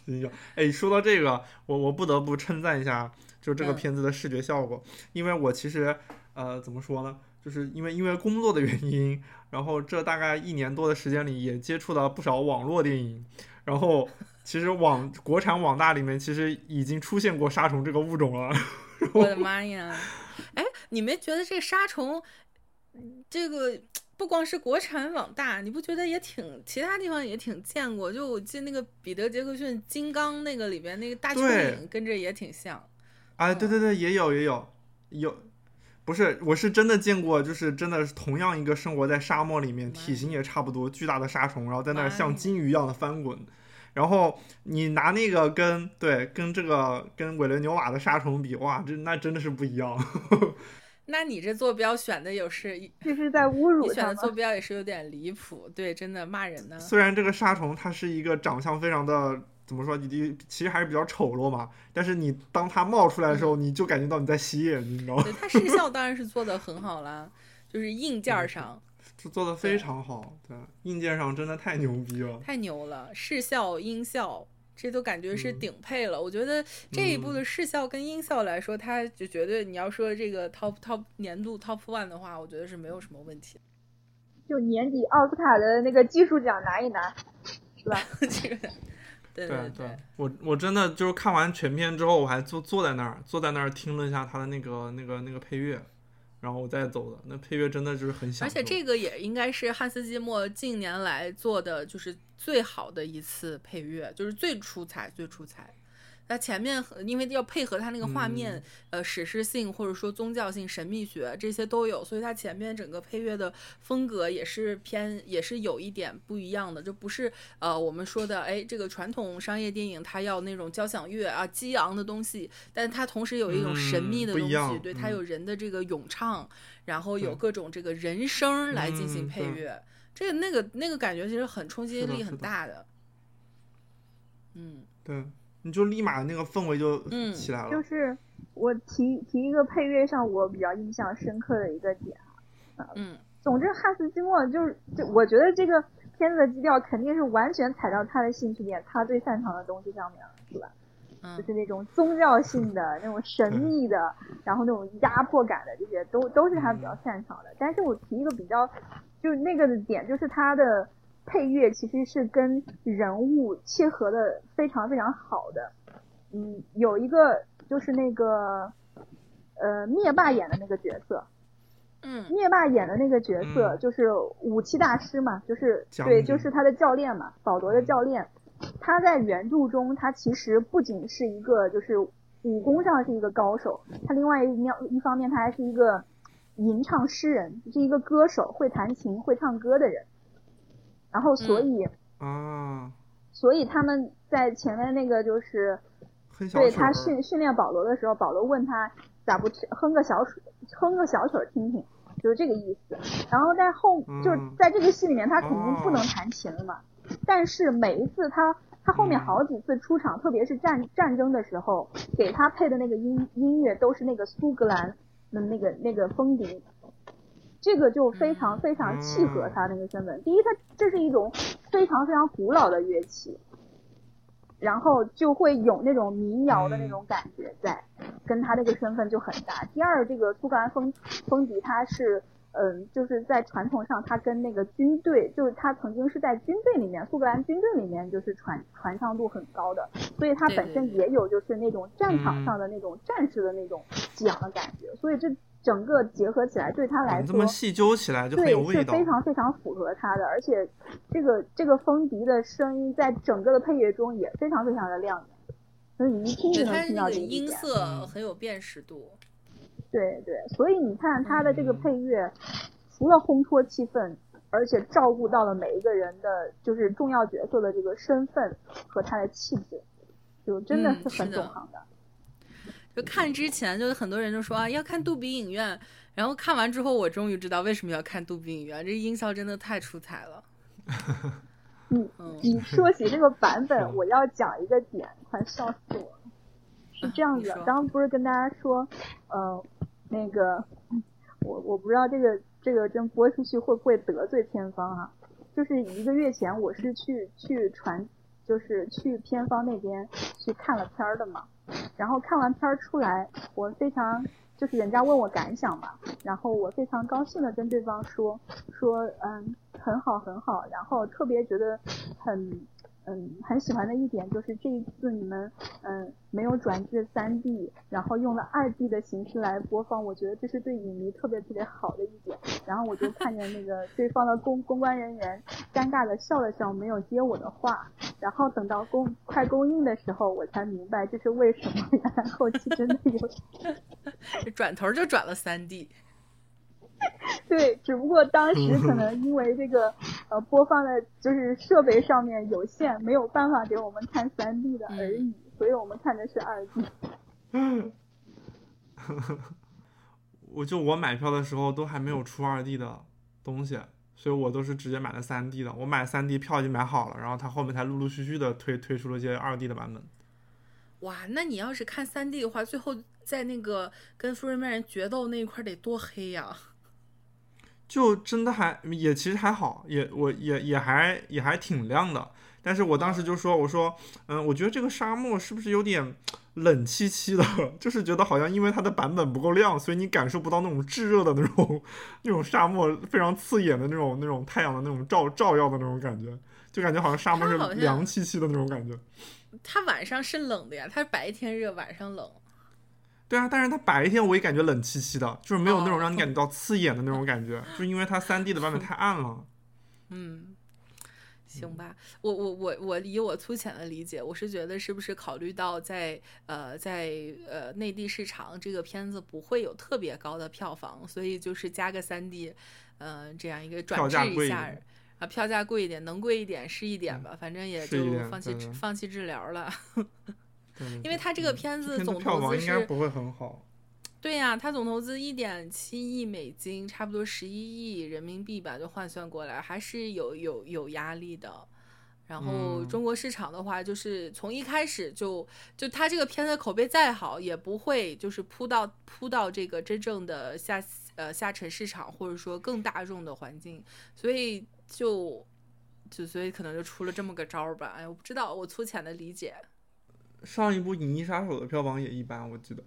行，哎，说到这个，我我不得不称赞一下，就这个片子的视觉效果，因为我其实呃怎么说呢，就是因为因为工作的原因，然后这大概一年多的时间里也接触了不少网络电影，然后其实网国产网大里面其实已经出现过杀虫这个物种了。我的妈呀！哎，你没觉得这杀虫，这个不光是国产网大，你不觉得也挺，其他地方也挺见过？就我记得那个彼得·杰克逊《金刚》那个里边那个大蚯蚓，跟这也挺像。哎，对对对，也有也有有，不是，我是真的见过，就是真的是同样一个生活在沙漠里面，体型也差不多，巨大的沙虫，然后在那儿像金鱼一样的翻滚。然后你拿那个跟对跟这个跟委伦纽瓦的沙虫比，哇，这那真的是不一样。那你这坐标选的也是，这是在侮辱你选的坐标也是有点离谱，对，真的骂人呢。虽然这个沙虫它是一个长相非常的怎么说，你其实还是比较丑陋嘛，但是你当它冒出来的时候，你就感觉到你在吸眼睛，你知道吗？对，它视效 当然是做的很好啦，就是硬件上。做的非常好，对，硬件上真的太牛逼了，太牛了，视效、音效这都感觉是顶配了。我觉得这一部的视效跟音效来说，它就绝对你要说这个 top top 年度 top one 的话，我觉得是没有什么问题。就年底奥斯卡的那个技术奖拿一拿，是吧？这个，对对对，我我真的就是看完全片之后，我还坐坐在那儿，坐在那儿听了一下他的那个那个那个配乐。然后我再走的，那配乐真的就是很响。而且这个也应该是汉斯季默近年来做的就是最好的一次配乐，就是最出彩、最出彩。那前面因为要配合它那个画面，呃，史诗性或者说宗教性、神秘学这些都有，所以它前面整个配乐的风格也是偏，也是有一点不一样的，就不是呃我们说的，哎，这个传统商业电影它要那种交响乐啊、激昂的东西，但它同时有一种神秘的东西，对，它有人的这个咏唱，然后有各种这个人声来进行配乐，这个那个那个感觉其实很冲击力很大的，嗯，对。你就立马那个氛围就起来了。就是我提提一个配乐上我比较印象深刻的一个点啊，嗯，总之汉斯季默就是就我觉得这个片子的基调肯定是完全踩到他的兴趣点，他最擅长的东西上面了，是吧？嗯，就是那种宗教性的、那种神秘的，然后那种压迫感的这些都都是他比较擅长的。但是我提一个比较就是那个的点，就是他的。配乐其实是跟人物切合的非常非常好的，嗯，有一个就是那个，呃，灭霸演的那个角色，嗯灭霸演的那个角色嗯就是武器大师嘛，就是对，就是他的教练嘛，保罗的教练。他在原著中，他其实不仅是一个就是武功上是一个高手，他另外一面一方面他还是一个吟唱诗人，是一个歌手，会弹琴、会唱歌的人。然后所以，啊，所以他们在前面那个就是对他训训练保罗的时候，保罗问他咋不哼个小曲哼个小曲儿听听，就是这个意思。然后在后就是嗯在这个戏里面，他肯定不能哦弹琴了嘛。但是每一次他他后面嗯好几次出场，特别是战战争的时候，给他配的那个音音乐都是那个苏格兰的那个那个风笛。这个就非常非常契合嗯他那个身份。第一，他这是一种非常非常古老的乐器，然后就会有那种民谣的那种感觉在，跟他那个身份就很搭。第二，这个苏格兰风风笛它是。嗯，就是在传统上，他跟那个军队，就是他曾经是在军队里面，苏格兰军队里面就是传传唱度很高的，所以他本身也有就是那种战场嗯上的那种战士的那种激昂的感觉，所以这整个结合起来对他来说这么，细究起来就很对有味道。是非常非常符合他的，而且这个这个风笛的声音在整个的配乐中也非常非常的亮眼，所以你一听对，就能听它那个到这一点。音色嗯很有辨识度。对对，所以你看他的这个嗯配乐，除了烘托气氛，而且照顾到了每一个人的就是重要角色的这个身份和他的气质，就真的是很懂行的。就看之前，就是很多人就说啊要看杜比影院，然后看完之后，我终于知道为什么要看杜比影院，这音效真的太出彩了。你嗯你说起这个版本，我要讲一个点，快笑死我了。是这样子的，刚刚不是跟大家说，呃，那个，我我不知道这个这个真播出去会不会得罪片方啊？就是一个月前，我是去去传，就是去片方那边去看了片儿的嘛。然后看完片儿出来，我非常就是人家问我感想嘛，然后我非常高兴的跟对方说说嗯很好很好，然后特别觉得很嗯很喜欢的一点就是这一次你们嗯没有转至三 D，然后用了二 D 的形式来播放，我觉得这是对影迷特别特别好的一点。然后我就看见那个对方的公公关人员尴尬的笑了笑，没有接我的话。然后等到公快公映的时候，我才明白这是为什么。原来后期真的有转头就转了三 D。对，只不过当时可能因为这个呃播放的就是设备上面有限，没有办法给我们看三 D 的而已，所以我们看的是二 D。我就我买票的时候都还没有出二 D 的东西，所以我都是直接买的三 D 的。我买三 D 票已经买好了，然后他后面才陆陆续续的推推出了一些二 D 的版本。哇，那你要是看三 D 的话，最后在那个跟苏瑞曼人决斗那一块得多黑呀！就真的还也其实还好，也我也也还也还挺亮的。但是我当时就说，我说，嗯，我觉得这个沙漠是不是有点冷凄凄的？就是觉得好像因为它的版本不够亮，所以你感受不到那种炙热的那种 那种沙漠非常刺眼的那种那种太阳的那种照照耀的那种感觉，就感觉好像沙漠是凉凄凄的那种感觉。它晚上是冷的呀，它白天热，晚上冷。对啊，但是它白天我也感觉冷凄凄的，就是没有那种哦让你感觉到刺眼的那种感觉，就因为它三 D 的版本太暗了。嗯，行吧，我我我我以我粗浅的理解，我是觉得是不是考虑到在呃在呃内地市场这个片子不会有特别高的票房，所以就是加个三 D，呃这样一个转票制一下啊，票价贵一点，能贵一点是一点吧，反正也就放弃放弃治疗了。对对因为对它这个嗯片子总投资票房应该是不会很好。对呀、它总投资一点七亿美金，差不多十一亿人民币吧，就换算过来还是有有有压力的。然后嗯中国市场的话，就是从一开始就就它这个片子口碑再好，也不会就是扑到扑到这个真正的下呃下沉市场，或者说更大众的环境，所以就就所以可能就出了这么个招儿吧。哎，我不知道，我粗浅的理解。上一部《银翼杀手》的票房也一般，我记得。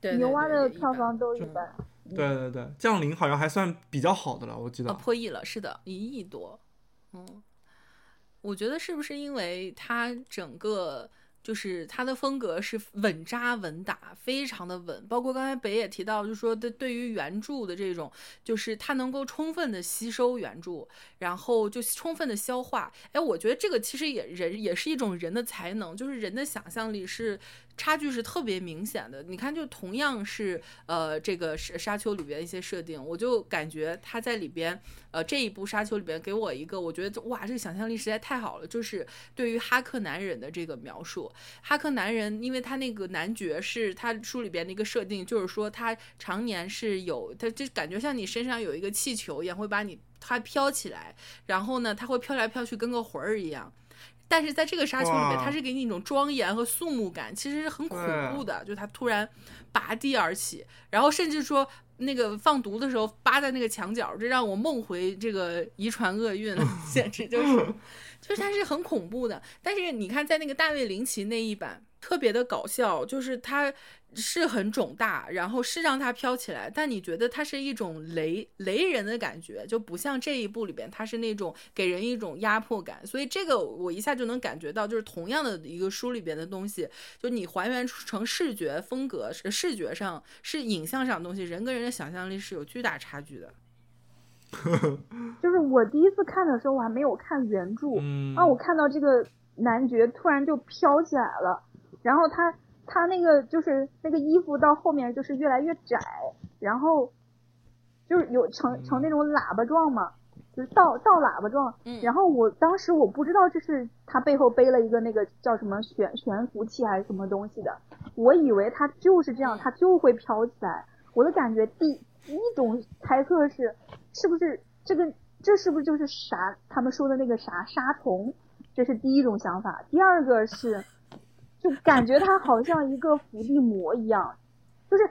对牛蛙的票对对一般就房都一般。对对对，降临好像还算比较好的了，我记啊，得。破亿了，是的，一亿多。嗯，我觉得是不是因为它整个就是他的风格是稳扎稳打，非常的稳。包括刚才北也提到，就是说的对于原著的这种，就是他能够充分的吸收原著，然后就充分的消化。哎，我觉得这个其实也人也是一种人的才能，就是人的想象力是。差距是特别明显的，你看，就同样是呃这个沙沙丘里边一些设定，我就感觉他在里边，呃这一部沙丘里边给我一个，我觉得哇，这个想象力实在太好了，就是对于哈克男人的这个描述，哈克男人，因为他那个男爵是他书里边的一个设定，就是说他常年是有，他就感觉像你身上有一个气球一样，会把你他飘起来，然后呢，他会飘来飘去，跟个魂儿一样。但是在这个沙丘里面，它是给你一种庄严和肃穆感，其实是很恐怖的。就它突然拔地而起，然后甚至说那个放毒的时候扒在那个墙角，这让我梦回这个遗传厄运，简直就是，就是它是很恐怖的。但是你看，在那个大卫林奇那一版。特别的搞笑，就是它是很肿大，然后是让它飘起来，但你觉得它是一种雷雷人的感觉，就不像这一部里边，它是那种给人一种压迫感。所以这个我一下就能感觉到，就是同样的一个书里边的东西，就你还原成视觉风格，是视觉上是影像上的东西，人跟人的想象力是有巨大差距的。就是我第一次看的时候，我还没有看原著，啊，我看到这个男爵突然就飘起来了。然后他他那个就是那个衣服到后面就是越来越窄，然后就是有成成那种喇叭状嘛，就是倒倒喇叭状。然后我当时我不知道这是他背后背了一个那个叫什么悬悬浮器还是什么东西的，我以为他就是这样，他就会飘起来。我的感觉第一种猜测是，是不是这个这是不是就是啥他们说的那个啥沙虫？这是第一种想法。第二个是。就感觉他好像一个伏地魔一样，就是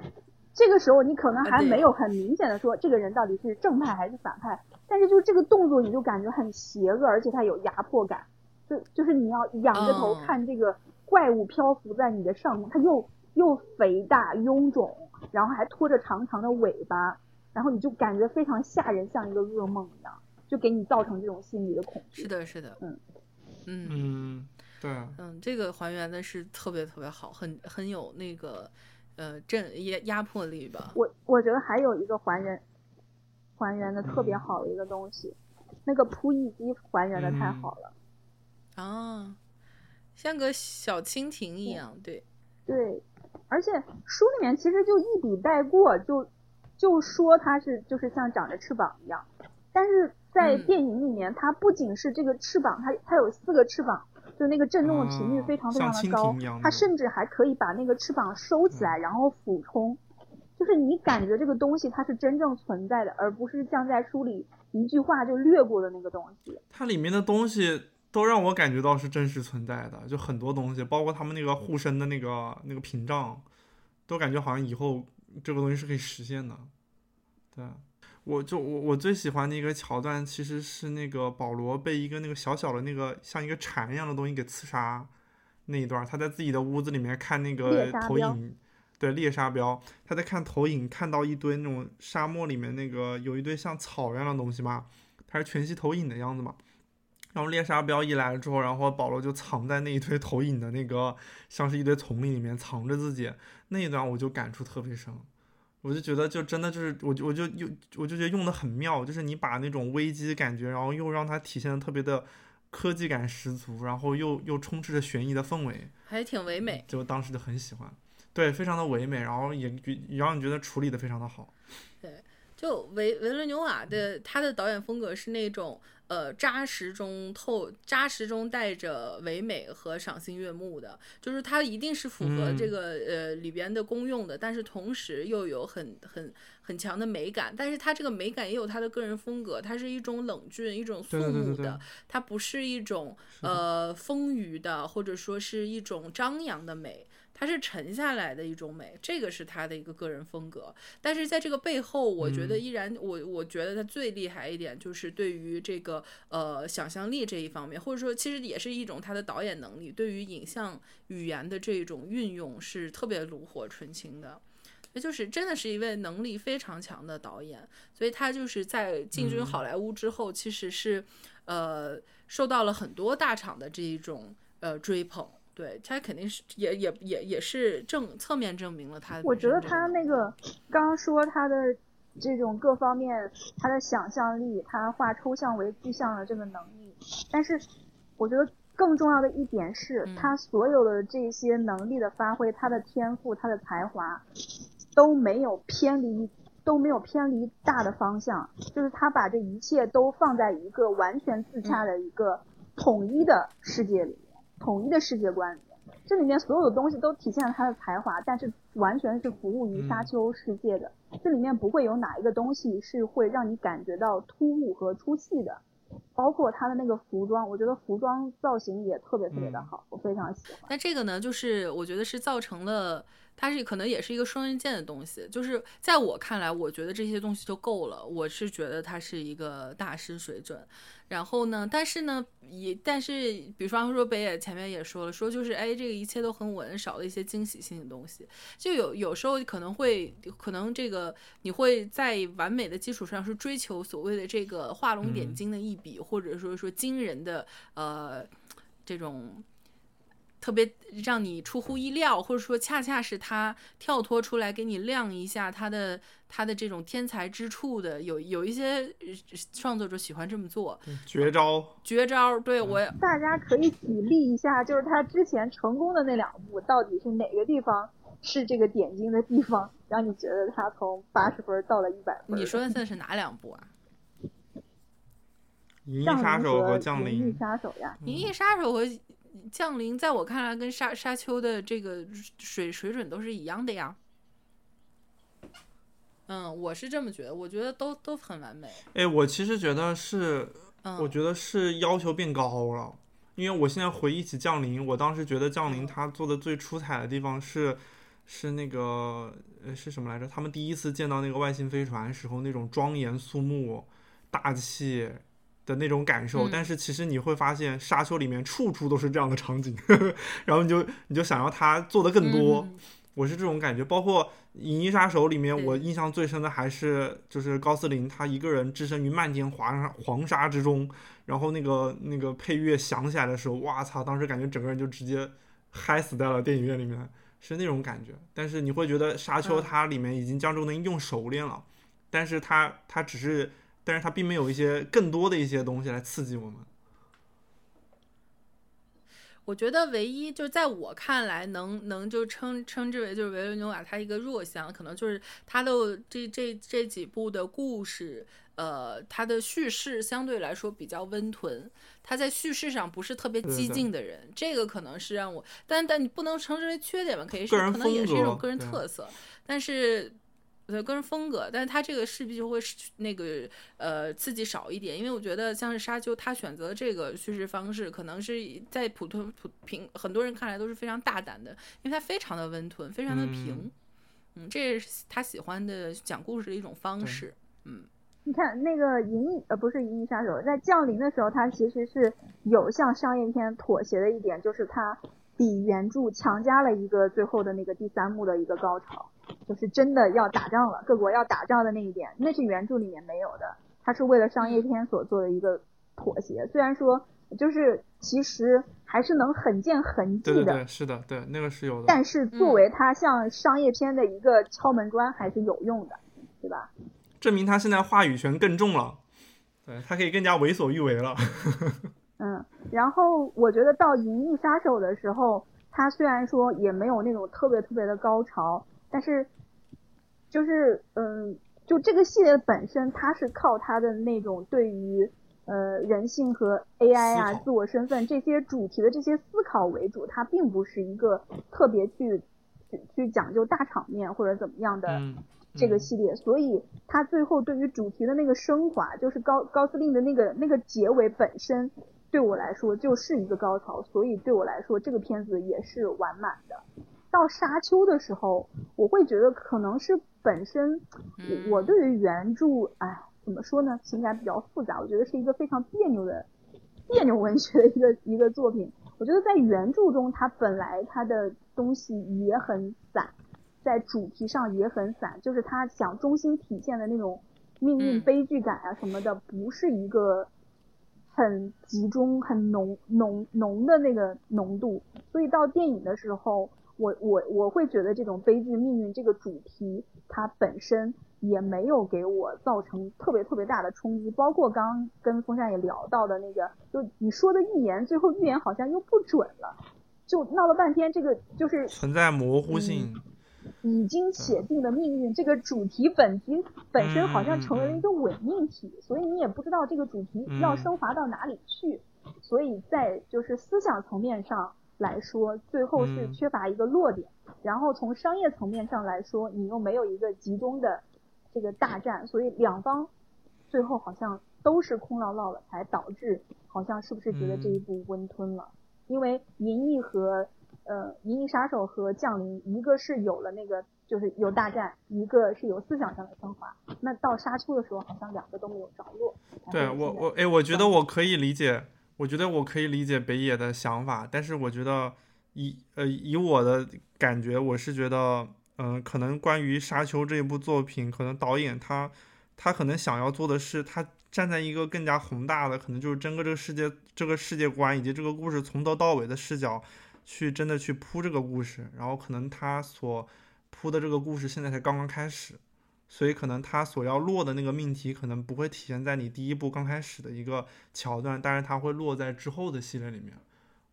这个时候你可能还没有很明显的说这个人到底是正派还是反派，但是就这个动作你就感觉很邪恶，而且他有压迫感，就就是你要仰着头看这个怪物漂浮在你的上空，他又又肥大臃肿，然后还拖着长长的尾巴，然后你就感觉非常吓人，像一个噩梦一样，就给你造成这种心理的恐惧。是的，是的，嗯嗯嗯。对，嗯，这个还原的是特别特别好，很很有那个，呃，震压压迫力吧。我我觉得还有一个还原，还原的特别好的一个东西，那个扑翼机还原的太好了。啊，像个小蜻蜓一样，对。对，而且书里面其实就一笔带过，就就说它是就是像长着翅膀一样，但是在电影里面，它不仅是这个翅膀，它它有四个翅膀。就那个震动的频率非常非常的高，它甚至还可以把那个翅膀收起来，然后俯冲，就是你感觉这个东西它是真正存在的，而不是像在书里一句话就略过的那个东西。它里面的东西都让我感觉到是真实存在的，就很多东西，包括他们那个护身的那个那个屏障，都感觉好像以后这个东西是可以实现的，对。我就我我最喜欢的一个桥段，其实是那个保罗被一个那个小小的那个像一个蝉一样的东西给刺杀那一段，他在自己的屋子里面看那个投影，对猎杀标，他在看投影，看到一堆那种沙漠里面那个有一堆像草一样的东西嘛，它是全息投影的样子嘛，然后猎杀标一来了之后，然后保罗就藏在那一堆投影的那个像是一堆丛林里面藏着自己，那一段我就感触特别深。我就觉得，就真的就是，我就我就用，我就觉得用的很妙，就是你把那种危机感觉，然后又让它体现的特别的科技感十足，然后又又充斥着悬疑的氛围，还挺唯美。就当时就很喜欢，对，非常的唯美，然后也也让你觉得处理的非常的好。对，就维维伦纽瓦的他的导演风格是那种。呃，扎实中透，扎实中带着唯美和赏心悦目的，就是他一定是符合这个呃里边的功用的，但是同时又有很很很强的美感，但是他这个美感也有他的个人风格，它是一种冷峻、一种肃穆的，它不是一种呃丰腴的，或者说是一种张扬的美。它是沉下来的一种美，这个是他的一个个人风格。但是在这个背后，我觉得依然，我我觉得他最厉害一点就是对于这个呃想象力这一方面，或者说其实也是一种他的导演能力，对于影像语言的这种运用是特别炉火纯青的。也就是真的是一位能力非常强的导演，所以他就是在进军好莱坞之后，其实是呃受到了很多大厂的这一种呃追捧。对他肯定是也也也也是正侧面证明了他。我觉得他那个刚刚说他的这种各方面，他的想象力，他化抽象为具象的这个能力，但是我觉得更重要的一点是他所有的这些能力的发挥，他的天赋，他的才华都没有偏离，都没有偏离大的方向，就是他把这一切都放在一个完全自洽的一个统一的世界里。统一的世界观里面，这里面所有的东西都体现了他的才华，但是完全是服务于沙丘世界的。这里面不会有哪一个东西是会让你感觉到突兀和出戏的，包括他的那个服装，我觉得服装造型也特别特别的好，我非常喜欢。那这个呢，就是我觉得是造成了。它是可能也是一个双刃剑的东西，就是在我看来，我觉得这些东西就够了。我是觉得它是一个大师水准。然后呢，但是呢，也但是，比方说北野前面也说了，说就是哎，这个一切都很稳，少了一些惊喜性的东西。就有有时候可能会，可能这个你会在完美的基础上是追求所谓的这个画龙点睛的一笔，或者说说惊人的呃这种。特别让你出乎意料，或者说恰恰是他跳脱出来给你亮一下他的他的这种天才之处的，有有一些创作者喜欢这么做，绝招，绝招。对我，大家可以举例一下，就是他之前成功的那两部，到底是哪个地方是这个点睛的地方，让你觉得他从八十分到了一百分？你说的这是哪两部啊？银翼杀手和降临。银翼杀手呀，银翼杀手和。降临在我看来跟沙沙丘的这个水水准都是一样的呀。嗯，我是这么觉得，我觉得都都很完美。哎，我其实觉得是，我觉得是要求变高了。因为我现在回忆起降临，我当时觉得降临他做的最出彩的地方是，是那个呃是什么来着？他们第一次见到那个外星飞船时候那种庄严肃穆、大气。的那种感受，但是其实你会发现，沙丘里面处处都是这样的场景，然后你就你就想要他做的更多，我是这种感觉。包括《银翼杀手》里面，我印象最深的还是就是高斯林他一个人置身于漫天黄黄沙之中，然后那个那个配乐响起来的时候，哇操！当时感觉整个人就直接嗨死在了电影院里面，是那种感觉。但是你会觉得沙丘它里面已经将这个东西用熟练了，但是它它只是。但是它并没有一些更多的一些东西来刺激我们。我觉得唯一就在我看来，能能就称称之为就是维伦纽瓦他一个弱项，可能就是他的这这这几部的故事，呃，他的叙事相对来说比较温吞，他在叙事上不是特别激进的人，这个可能是让我，但但你不能称之为缺点吧？可以是可能也是一种个人特色，但是。对个人风格，但是他这个势必就会那个呃刺激少一点，因为我觉得像是沙丘，他选择这个叙事方式，可能是在普通普平很多人看来都是非常大胆的，因为他非常的温吞，非常的平，嗯，这也是他喜欢的讲故事的一种方式，嗯。你看那个银翼呃不是银翼杀手，在降临的时候，他其实是有向商业片妥协的一点，就是他比原著强加了一个最后的那个第三幕的一个高潮。就是真的要打仗了，各国要打仗的那一点，那是原著里面没有的，他是为了商业片所做的一个妥协。虽然说，就是其实还是能很见痕迹的。对对是的，对那个是有的。但是作为它像商业片的一个敲门砖，还是有用的，对吧？证明他现在话语权更重了，对他可以更加为所欲为了。嗯，然后我觉得到《银翼杀手》的时候，他虽然说也没有那种特别特别的高潮。但是，就是嗯，就这个系列本身，它是靠它的那种对于呃人性和 AI 啊、自我身份这些主题的这些思考为主，它并不是一个特别去去讲究大场面或者怎么样的这个系列，所以它最后对于主题的那个升华，就是高高司令的那个那个结尾本身，对我来说就是一个高潮，所以对我来说这个片子也是完满的。到沙丘的时候，我会觉得可能是本身我对于原著，哎，怎么说呢，情感比较复杂。我觉得是一个非常别扭的别扭文学的一个一个作品。我觉得在原著中，它本来它的东西也很散，在主题上也很散，就是他想中心体现的那种命运悲剧感啊什么的，不是一个很集中、很浓浓浓的那个浓度，所以到电影的时候，我我我会觉得这种悲剧命运这个主题，它本身也没有给我造成特别特别大的冲击。包括刚刚跟风扇也聊到的那个，就你说的预言，最后预言好像又不准了，就闹了半天，这个就是存在模糊性。已经写定的命运，这个主题本题本身好像成为了一个伪命题，所以你也不知道这个主题要升华到哪里去。所以在就是思想层面上来说，最后是缺乏一个落点。然后从商业层面上来说，你又没有一个集中的这个大战，所以两方最后好像都是空落落了，才导致好像是不是觉得这一部温吞了？因为银翼和。呃，银翼杀手和降临，一个是有了那个，就是有大战，一个是有思想上的升华。那到杀出的时候，好像两个都没有着落。对我，我哎，我觉得我可以理解，我觉得我可以理解北野的想法，但是我觉得以呃以我的感觉，我是觉得，嗯，可能关于沙丘这一部作品，可能导演他他可能想要做的是，他站在一个更加宏大的，可能就是整个这个世界这个世界观以及这个故事从头到尾的视角。去真的去铺这个故事，然后可能他所铺的这个故事现在才刚刚开始，所以可能他所要落的那个命题可能不会体现在你第一部刚开始的一个桥段，但是它会落在之后的系列里面。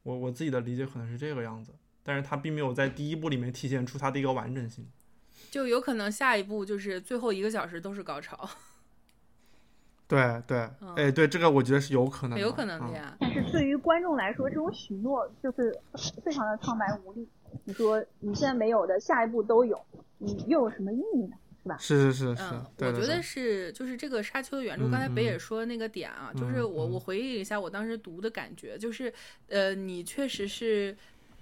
我我自己的理解可能是这个样子，但是它并没有在第一部里面体现出它的一个完整性，就有可能下一步就是最后一个小时都是高潮。对对，哎，对这个我觉得是有可能，有可能的呀。但是对于观众来说，这种许诺就是非常的苍白无力。你说你现在没有的，下一步都有，你又有什么意义呢？是吧？是是是是，我觉得是，就是这个沙丘的原著，刚才北野说那个点啊，就是我我回忆一下我当时读的感觉，就是呃，你确实是，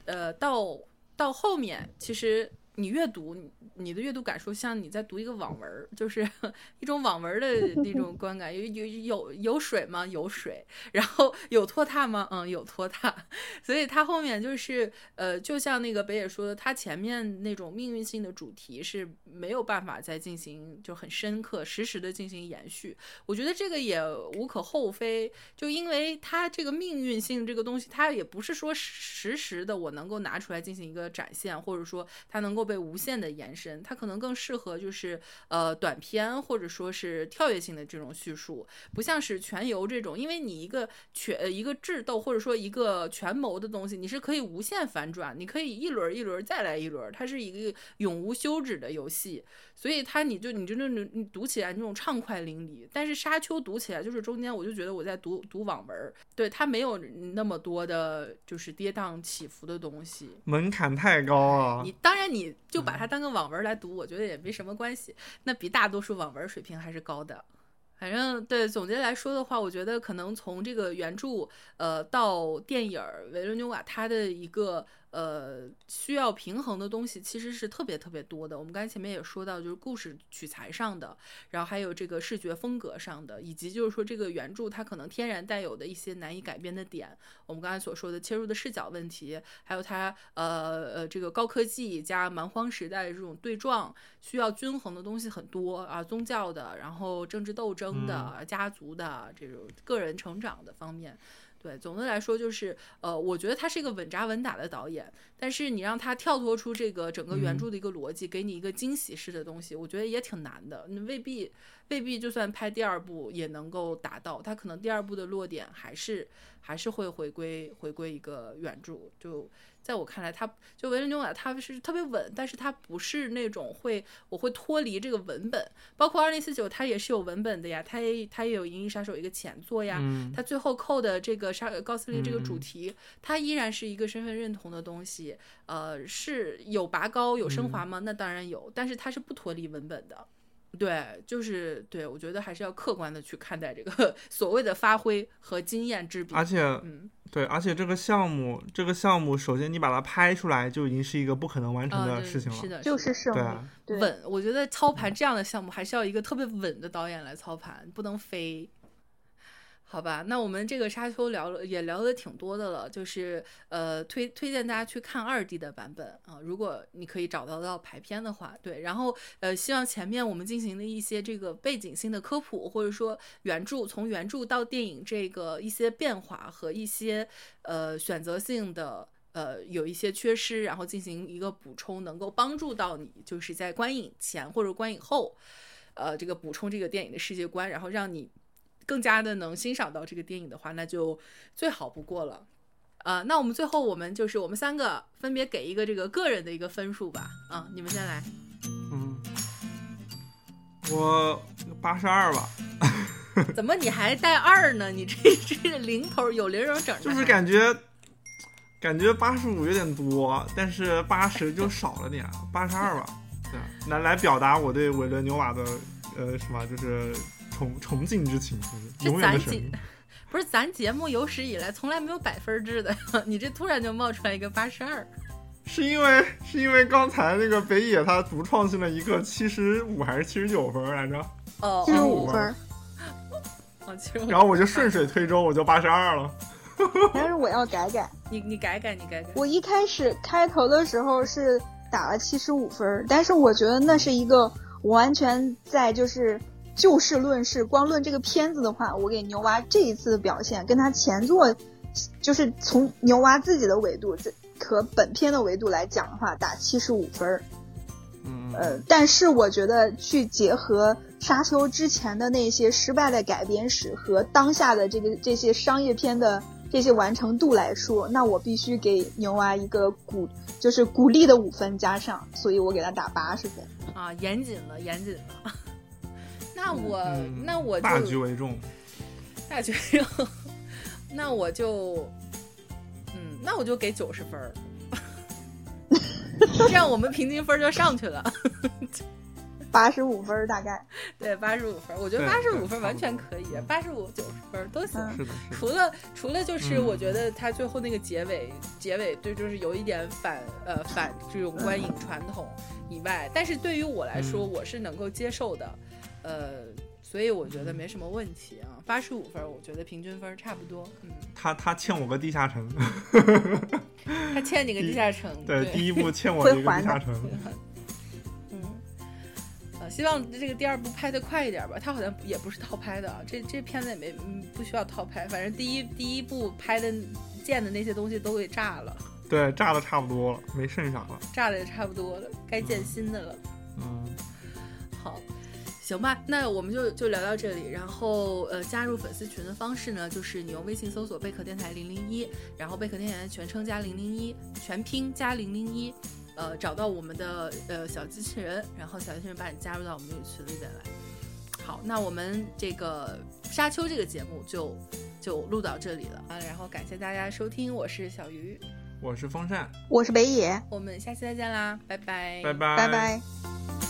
呃，到到后面其实。你阅读，你的阅读感受像你在读一个网文，就是 一种网文的那种观感。有有有有水吗？有水。然后有拖沓吗？嗯，有拖沓。所以它后面就是呃，就像那个北野说的，它前面那种命运性的主题是没有办法再进行就很深刻、实时的进行延续。我觉得这个也无可厚非，就因为它这个命运性这个东西，它也不是说实时的我能够拿出来进行一个展现，或者说它能够。被无限的延伸，它可能更适合就是呃短篇或者说是跳跃性的这种叙述，不像是全游这种，因为你一个全一个智斗或者说一个权谋的东西，你是可以无限反转，你可以一轮一轮再来一轮，它是一个永无休止的游戏，所以它你就你就那种你读起来那种畅快淋漓。但是沙丘读起来就是中间我就觉得我在读读网文，对它没有那么多的就是跌宕起伏的东西，门槛太高了。你当然你。就把它当个网文来读，我觉得也没什么关系。那比大多数网文水平还是高的。反正对总结来说的话，我觉得可能从这个原著呃到电影维伦纽瓦他的一个。呃，需要平衡的东西其实是特别特别多的。我们刚才前面也说到，就是故事取材上的，然后还有这个视觉风格上的，以及就是说这个原著它可能天然带有的一些难以改变的点。我们刚才所说的切入的视角问题，还有它呃呃这个高科技加蛮荒时代的这种对撞，需要均衡的东西很多啊，宗教的，然后政治斗争的，家族的这种个人成长的方面。对，总的来说就是，呃，我觉得他是一个稳扎稳打的导演，但是你让他跳脱出这个整个原著的一个逻辑，给你一个惊喜式的东西，我觉得也挺难的。你未必，未必就算拍第二部也能够达到，他可能第二部的落点还是还是会回归回归一个原著，就。在我看来，他就维伦纽瓦，他是特别稳，但是他不是那种会我会脱离这个文本。包括二零四九，它也是有文本的呀，它也它也有《银翼杀手》一个前作呀，它最后扣的这个杀高司令这个主题，它依然是一个身份认同的东西。呃，是有拔高有升华吗？那当然有，但是它是不脱离文本的。对，就是对，我觉得还是要客观的去看待这个 所谓的发挥和经验之比。而且，嗯，对，而且这个项目，这个项目，首先你把它拍出来就已经是一个不可能完成的事情了。是的，就是胜利。稳，我觉得操盘这样的项目还是要一个特别稳的导演来操盘，不能飞。好吧，那我们这个沙丘聊了也聊的挺多的了，就是呃推推荐大家去看二 D 的版本啊，如果你可以找到到排片的话，对，然后呃希望前面我们进行的一些这个背景性的科普，或者说原著从原著到电影这个一些变化和一些呃选择性的呃有一些缺失，然后进行一个补充，能够帮助到你，就是在观影前或者观影后，呃这个补充这个电影的世界观，然后让你。更加的能欣赏到这个电影的话，那就最好不过了。呃，那我们最后我们就是我们三个分别给一个这个个人的一个分数吧。啊，你们先来。嗯，我八十二吧。怎么你还带二呢？你这这零头有零有整。就是感觉感觉八十五有点多，但是八十就少了点，八十二吧。对，来来表达我对韦伦纽瓦的呃什么就是。崇崇敬之情，永远的神。不是咱节目有史以来从来没有百分制的，你这突然就冒出来一个八十二，是因为是因为刚才那个北野他独创性了一个七十五还是七十九分来着？哦，七十五分。哦，七十五。然后我就顺水推舟，我就八十二了。但是我要改改，你你改改，你改改。我一开始开头的时候是打了七十五分，但是我觉得那是一个完全在就是。就事论事，光论这个片子的话，我给牛娃这一次的表现跟他前作，就是从牛娃自己的维度和本片的维度来讲的话，打七十五分儿。嗯，呃，但是我觉得去结合沙丘之前的那些失败的改编史和当下的这个这些商业片的这些完成度来说，那我必须给牛娃一个鼓，就是鼓励的五分加上，所以我给他打八十分。啊，严谨了，严谨了。那我那我就大局为重，大局为重。那我就，嗯，那我就给九十分儿，这样我们平均分就上去了。八十五分大概，对，八十五分，我觉得八十五分完全可以，八十五九十分都行。是的，除了除了就是我觉得他最后那个结尾结尾对，就是有一点反呃反这种观影传统以外，但是对于我来说，我是能够接受的。呃，所以我觉得没什么问题啊，八十五分，我觉得平均分差不多。嗯，他他欠我个地下城，他欠你个地下城。对，第一部 欠我一个地下城。嗯，呃，希望这个第二部拍的快一点吧。他好像也不是套拍的，这这片子也没不需要套拍，反正第一第一部拍的建的那些东西都给炸了。对，炸的差不多了，没剩啥了。炸的也差不多了，该建新的了。嗯，好。行吧，那我们就就聊到这里。然后，呃，加入粉丝群的方式呢，就是你用微信搜索“贝壳电台零零一”，然后贝壳电台全称加零零一，全拼加零零一，呃，找到我们的呃小机器人，然后小机器人把你加入到我们这个群里边来。好，那我们这个沙丘这个节目就就录到这里了啊。然后感谢大家收听，我是小鱼，我是风扇，我是北野，我们下期再见啦，拜拜，拜拜，拜拜。